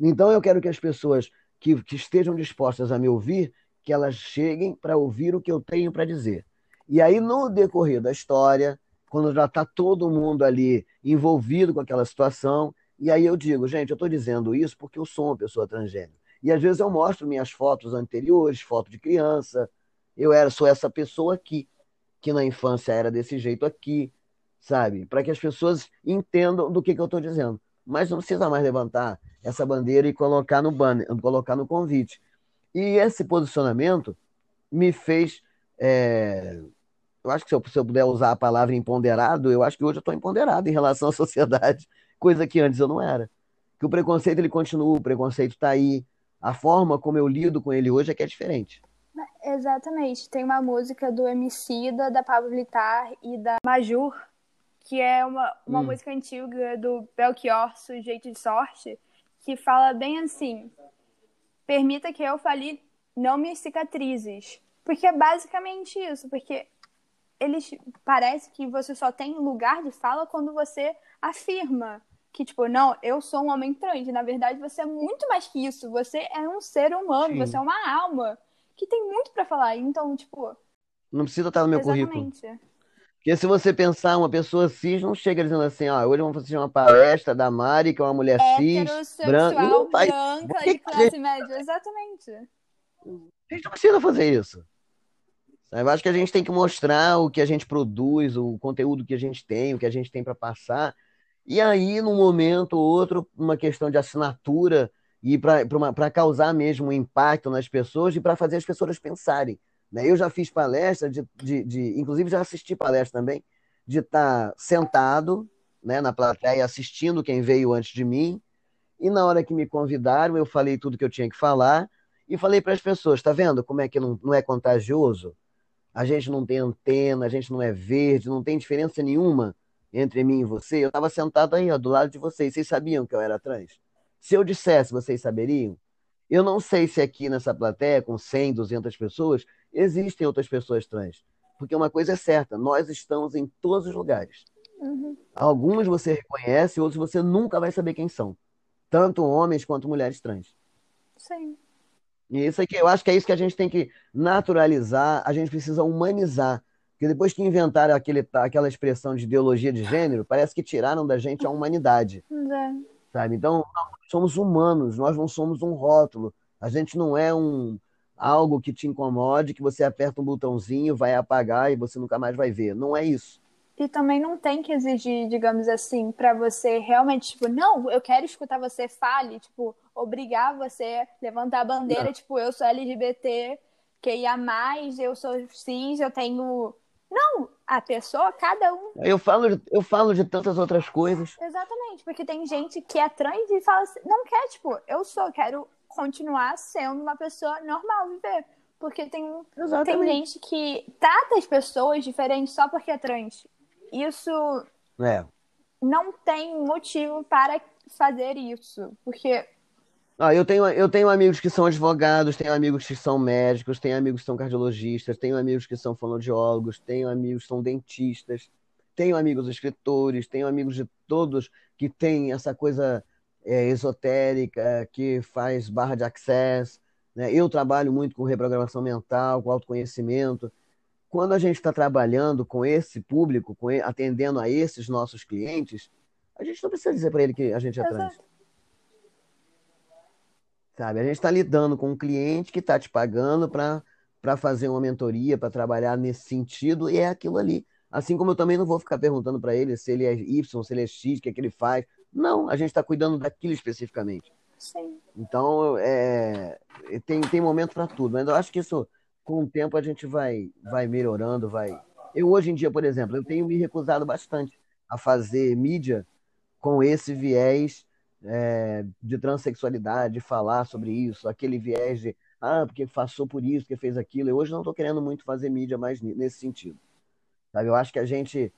Então eu quero que as pessoas que, que estejam dispostas a me ouvir, que elas cheguem para ouvir o que eu tenho para dizer. E aí, no decorrer da história, quando já está todo mundo ali envolvido com aquela situação, e aí eu digo, gente, eu estou dizendo isso porque eu sou uma pessoa transgênero. E às vezes eu mostro minhas fotos anteriores, foto de criança. Eu era sou essa pessoa aqui, que na infância era desse jeito aqui, sabe? Para que as pessoas entendam do que, que eu estou dizendo. Mas não precisa mais levantar essa bandeira e colocar no banner, colocar no convite. E esse posicionamento me fez. É... Eu acho que se eu, se eu puder usar a palavra empoderado, eu acho que hoje eu estou empoderado em relação à <laughs> sociedade coisa que antes eu não era. Que o preconceito ele continua, o preconceito está aí. A forma como eu lido com ele hoje é que é diferente. Exatamente. Tem uma música do Emicida, da Pablo Vittar e da Majur, que é uma, uma hum. música antiga do Belchior, Sujeito de Sorte, que fala bem assim: permita que eu fale não minhas cicatrizes. Porque é basicamente isso, porque eles parece que você só tem lugar de fala quando você afirma que, tipo, não, eu sou um homem trans. Na verdade, você é muito mais que isso. Você é um ser humano, Sim. você é uma alma que tem muito para falar. Então, tipo. Não precisa estar no meu exatamente. currículo. Porque se você pensar, uma pessoa cis não chega dizendo assim, ó, hoje vamos fazer uma palestra da Mari, que é uma mulher cis, branca, não vai... branca de classe média, exatamente. A gente não precisa fazer isso. Eu acho que a gente tem que mostrar o que a gente produz, o conteúdo que a gente tem, o que a gente tem para passar, e aí, num momento ou outro, uma questão de assinatura e para causar mesmo um impacto nas pessoas e para fazer as pessoas pensarem. Né? Eu já fiz palestra, de, de, de, inclusive já assisti palestra também, de estar tá sentado né, na plateia assistindo quem veio antes de mim, e na hora que me convidaram, eu falei tudo que eu tinha que falar e falei para as pessoas: está vendo como é que não, não é contagioso? A gente não tem antena, a gente não é verde, não tem diferença nenhuma entre mim e você, eu estava sentado aí, ó, do lado de vocês. Vocês sabiam que eu era trans? Se eu dissesse, vocês saberiam? Eu não sei se aqui nessa plateia, com 100, 200 pessoas, existem outras pessoas trans. Porque uma coisa é certa, nós estamos em todos os lugares. Uhum. Alguns você reconhece, outros você nunca vai saber quem são. Tanto homens quanto mulheres trans. Sim. E isso aqui, eu acho que é isso que a gente tem que naturalizar, a gente precisa humanizar. Porque depois que inventaram aquele, aquela expressão de ideologia de gênero, parece que tiraram da gente a humanidade. <laughs> É. Sabe? Então, somos humanos, nós não somos um rótulo. A gente não é um algo que te incomode, que você aperta um botãozinho, vai apagar e você nunca mais vai ver. Não é isso. E também não tem que exigir, digamos assim, para você realmente, tipo, não, eu quero escutar você fale, tipo, obrigar você a levantar a bandeira, não. tipo, eu sou LGBT, que ia mais, eu sou cis, eu tenho. Não, a pessoa, cada um. Eu falo, eu falo de tantas outras coisas. Exatamente, porque tem gente que é trans e fala assim, não quer, tipo, eu sou, quero continuar sendo uma pessoa normal, viver. Porque tem, tem gente que trata as pessoas diferentes só porque é trans isso é. não tem motivo para fazer isso, porque ah, eu tenho, eu tenho amigos que são advogados, tenho amigos que são médicos, tenho amigos que são cardiologistas, tenho amigos que são fonoaudiólogos, tenho amigos que são dentistas, tenho amigos escritores, tenho amigos de todos que têm essa coisa é, esotérica, que faz barra de access. Né? Eu trabalho muito com reprogramação mental, com autoconhecimento quando a gente está trabalhando com esse público, com atendendo a esses nossos clientes, a gente não precisa dizer para ele que a gente é trans. Sabe? A gente está lidando com um cliente que está te pagando para fazer uma mentoria, para trabalhar nesse sentido, e é aquilo ali. Assim como eu também não vou ficar perguntando para ele se ele é Y, se ele é X, o que é que ele faz. Não, a gente está cuidando daquilo especificamente. Sim. Então, é, tem, tem momento para tudo. Mas eu acho que isso com o tempo a gente vai, vai melhorando, vai. Eu hoje em dia, por exemplo, eu tenho me recusado bastante a fazer mídia com esse viés é, de transexualidade, de falar sobre isso, aquele viés de ah, porque passou por isso, porque fez aquilo. Eu hoje não estou querendo muito fazer mídia mais nesse sentido. Sabe? Eu acho que a gente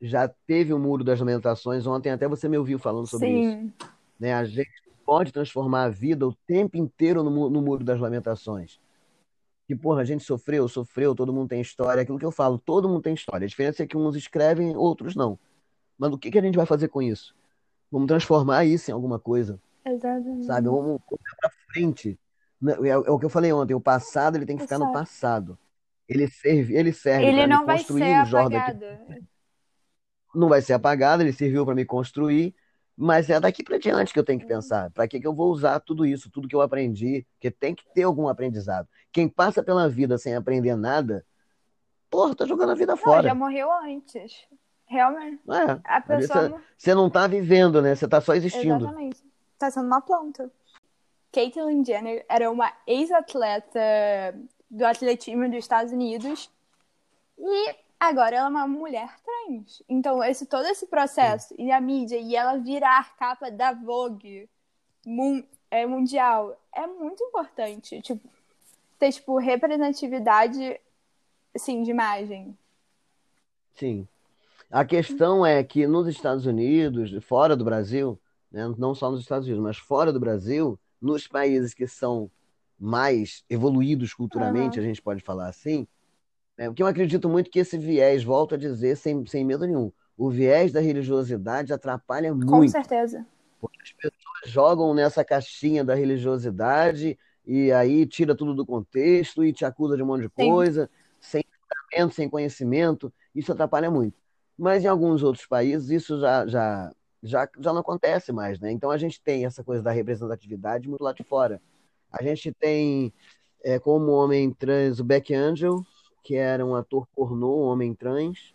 já teve o muro das lamentações. Ontem até você me ouviu falando sobre Sim. isso. Né? A gente pode transformar a vida o tempo inteiro no, no muro das lamentações que, porra, a gente sofreu, sofreu, todo mundo tem história. Aquilo que eu falo, todo mundo tem história. A diferença é que uns escrevem, outros não. Mas o que, que a gente vai fazer com isso? Vamos transformar isso em alguma coisa. Exatamente. Sabe? Vamos correr pra frente. Né, é, é, o que eu falei ontem, o passado ele tem que ficar no passado. Ele serve, ele serve ele não me construir vai ser apagado. Não vai ser apagado, ele serviu para me construir mas é daqui para diante que eu tenho que pensar. Para que, que eu vou usar tudo isso, tudo que eu aprendi? Porque tem que ter algum aprendizado. Quem passa pela vida sem aprender nada, porra, tá jogando a vida fora. Não, já morreu antes. Realmente. É, a pessoa... Você não tá vivendo, né? Você tá só existindo. Exatamente. Tá sendo uma planta. Caitlyn Jenner era uma ex-atleta do atletismo dos Estados Unidos. E Agora ela é uma mulher trans. Então, esse, todo esse processo e a mídia e ela virar capa da Vogue mun, é, mundial é muito importante. Tipo, ter, tipo, representatividade, assim, de imagem. Sim. A questão é que nos Estados Unidos, fora do Brasil, né, não só nos Estados Unidos, mas fora do Brasil, nos países que são mais evoluídos culturalmente, uhum. a gente pode falar assim, é, porque eu acredito muito que esse viés, volto a dizer, sem, sem medo nenhum, o viés da religiosidade atrapalha muito. Com certeza. Porque as pessoas jogam nessa caixinha da religiosidade e aí tira tudo do contexto e te acusa de um monte de coisa, Sim. sem fundamento, sem conhecimento. Isso atrapalha muito. Mas em alguns outros países isso já, já, já, já não acontece mais, né? Então a gente tem essa coisa da representatividade muito lá de fora. A gente tem é, como homem trans o Beck Angel, que era um ator pornô, um homem trans.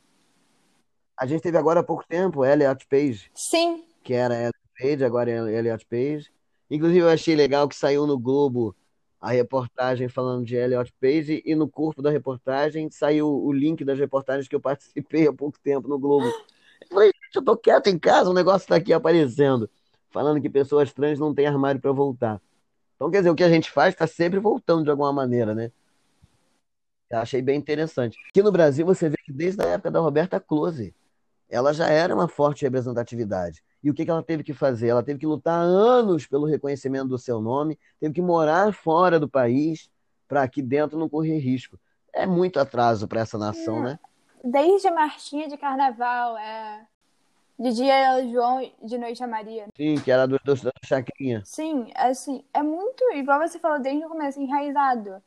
A gente teve agora há pouco tempo Elliot Page. Sim. Que era Elliot Page, agora é Elliot Page. Inclusive, eu achei legal que saiu no Globo a reportagem falando de Elliot Page e no corpo da reportagem saiu o link das reportagens que eu participei há pouco tempo no Globo. Eu falei, gente, eu tô quieto em casa, o negócio tá aqui aparecendo, falando que pessoas trans não têm armário para voltar. Então, quer dizer, o que a gente faz está sempre voltando de alguma maneira, né? Eu achei bem interessante. Aqui no Brasil você vê que desde a época da Roberta Close, ela já era uma forte representatividade. E o que, que ela teve que fazer? Ela teve que lutar anos pelo reconhecimento do seu nome, teve que morar fora do país para aqui dentro não correr risco. É muito atraso para essa nação, né? Desde Marchinha de Carnaval, é. De dia é João, de noite é Maria. Sim, que era do, do, da chacrinha. Sim, assim, é muito, igual você falou desde o começo, enraizado.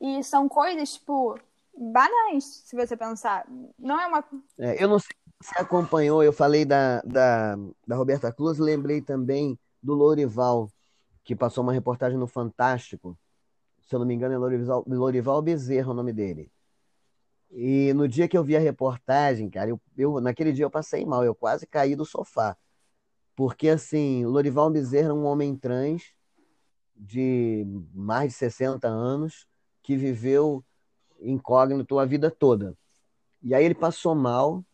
E são coisas, tipo, banais, se você pensar. Não é uma. É, eu não sei se você acompanhou, eu falei da, da, da Roberta Cruz, lembrei também do Lorival, que passou uma reportagem no Fantástico. Se eu não me engano, é Lorival, Lorival Bezerra o nome dele. E no dia que eu vi a reportagem, cara, eu, eu, naquele dia eu passei mal, eu quase caí do sofá. Porque, assim, Lorival Bezerra é um homem trans de mais de 60 anos que viveu incógnito a vida toda. E aí ele passou mal,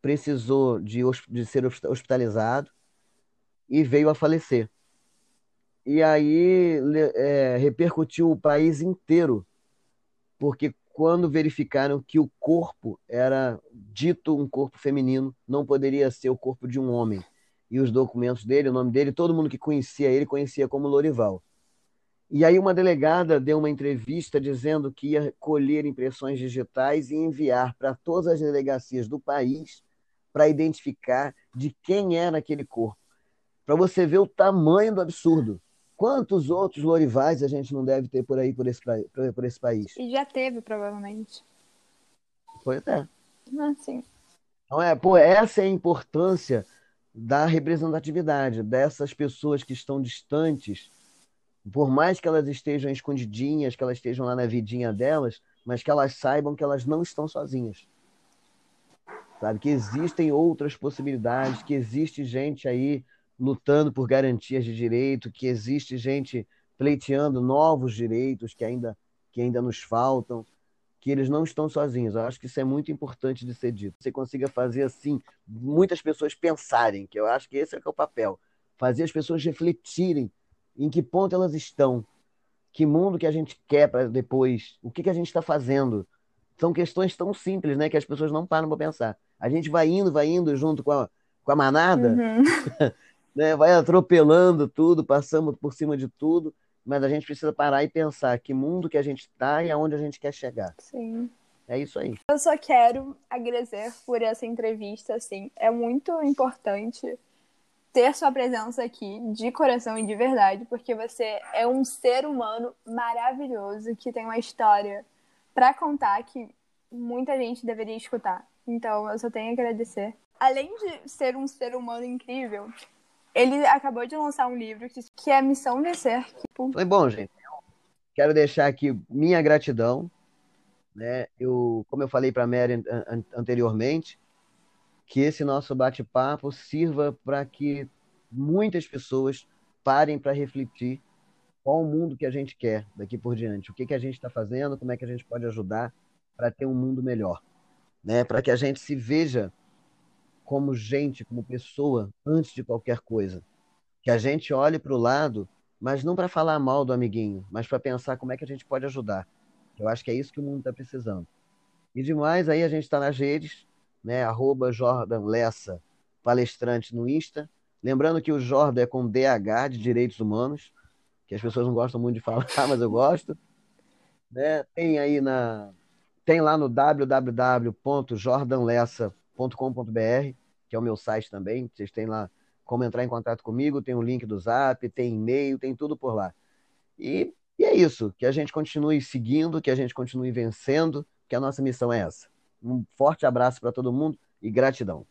precisou de, de ser hospitalizado e veio a falecer. E aí é, repercutiu o país inteiro, porque quando verificaram que o corpo era dito um corpo feminino, não poderia ser o corpo de um homem. E os documentos dele, o nome dele, todo mundo que conhecia ele conhecia como Lorival. E aí uma delegada deu uma entrevista dizendo que ia colher impressões digitais e enviar para todas as delegacias do país para identificar de quem era aquele corpo. Para você ver o tamanho do absurdo. Quantos outros Lorivais a gente não deve ter por aí, por esse, por esse país? E já teve, provavelmente. Pois é. Ah, sim. Então, é, pô, essa é a importância da representatividade, dessas pessoas que estão distantes, por mais que elas estejam escondidinhas, que elas estejam lá na vidinha delas, mas que elas saibam que elas não estão sozinhas. Sabe? Que existem outras possibilidades, que existe gente aí lutando por garantias de direito, que existe gente pleiteando novos direitos que ainda, que ainda nos faltam, que eles não estão sozinhos. Eu acho que isso é muito importante de ser dito. Você consiga fazer assim, muitas pessoas pensarem, que eu acho que esse é, que é o papel. Fazer as pessoas refletirem em que ponto elas estão, que mundo que a gente quer para depois, o que, que a gente está fazendo. São questões tão simples, né, que as pessoas não param para pensar. A gente vai indo, vai indo junto com a, com a manada, uhum. <laughs> né? vai atropelando tudo, passando por cima de tudo, mas a gente precisa parar e pensar que mundo que a gente está e aonde a gente quer chegar. Sim. É isso aí. Eu só quero agradecer por essa entrevista, assim. É muito importante ter sua presença aqui, de coração e de verdade, porque você é um ser humano maravilhoso que tem uma história para contar que muita gente deveria escutar. Então, eu só tenho a agradecer. Além de ser um ser humano incrível, ele acabou de lançar um livro que é Missão Vencer. Que... Foi bom, gente. Quero deixar aqui minha gratidão. Né? Eu, como eu falei para a Mary anteriormente, que esse nosso bate-papo sirva para que muitas pessoas parem para refletir qual o mundo que a gente quer daqui por diante, o que, que a gente está fazendo, como é que a gente pode ajudar para ter um mundo melhor, né? Para que a gente se veja como gente, como pessoa, antes de qualquer coisa. Que a gente olhe para o lado, mas não para falar mal do amiguinho, mas para pensar como é que a gente pode ajudar. Eu acho que é isso que o mundo está precisando. E demais, aí a gente está nas redes, né? Arroba Jordan Lessa, palestrante no Insta. Lembrando que o Jordan é com DH de Direitos Humanos, que as pessoas não gostam muito de falar, <laughs> mas eu gosto. Né? Tem aí na. Tem lá no www.jordanlessa.com www.ecoagro.com.br, que é o meu site também. Vocês têm lá como entrar em contato comigo, tem o link do Zap, tem e-mail, tem tudo por lá. E, e é isso, que a gente continue seguindo, que a gente continue vencendo, que a nossa missão é essa. Um forte abraço para todo mundo e gratidão.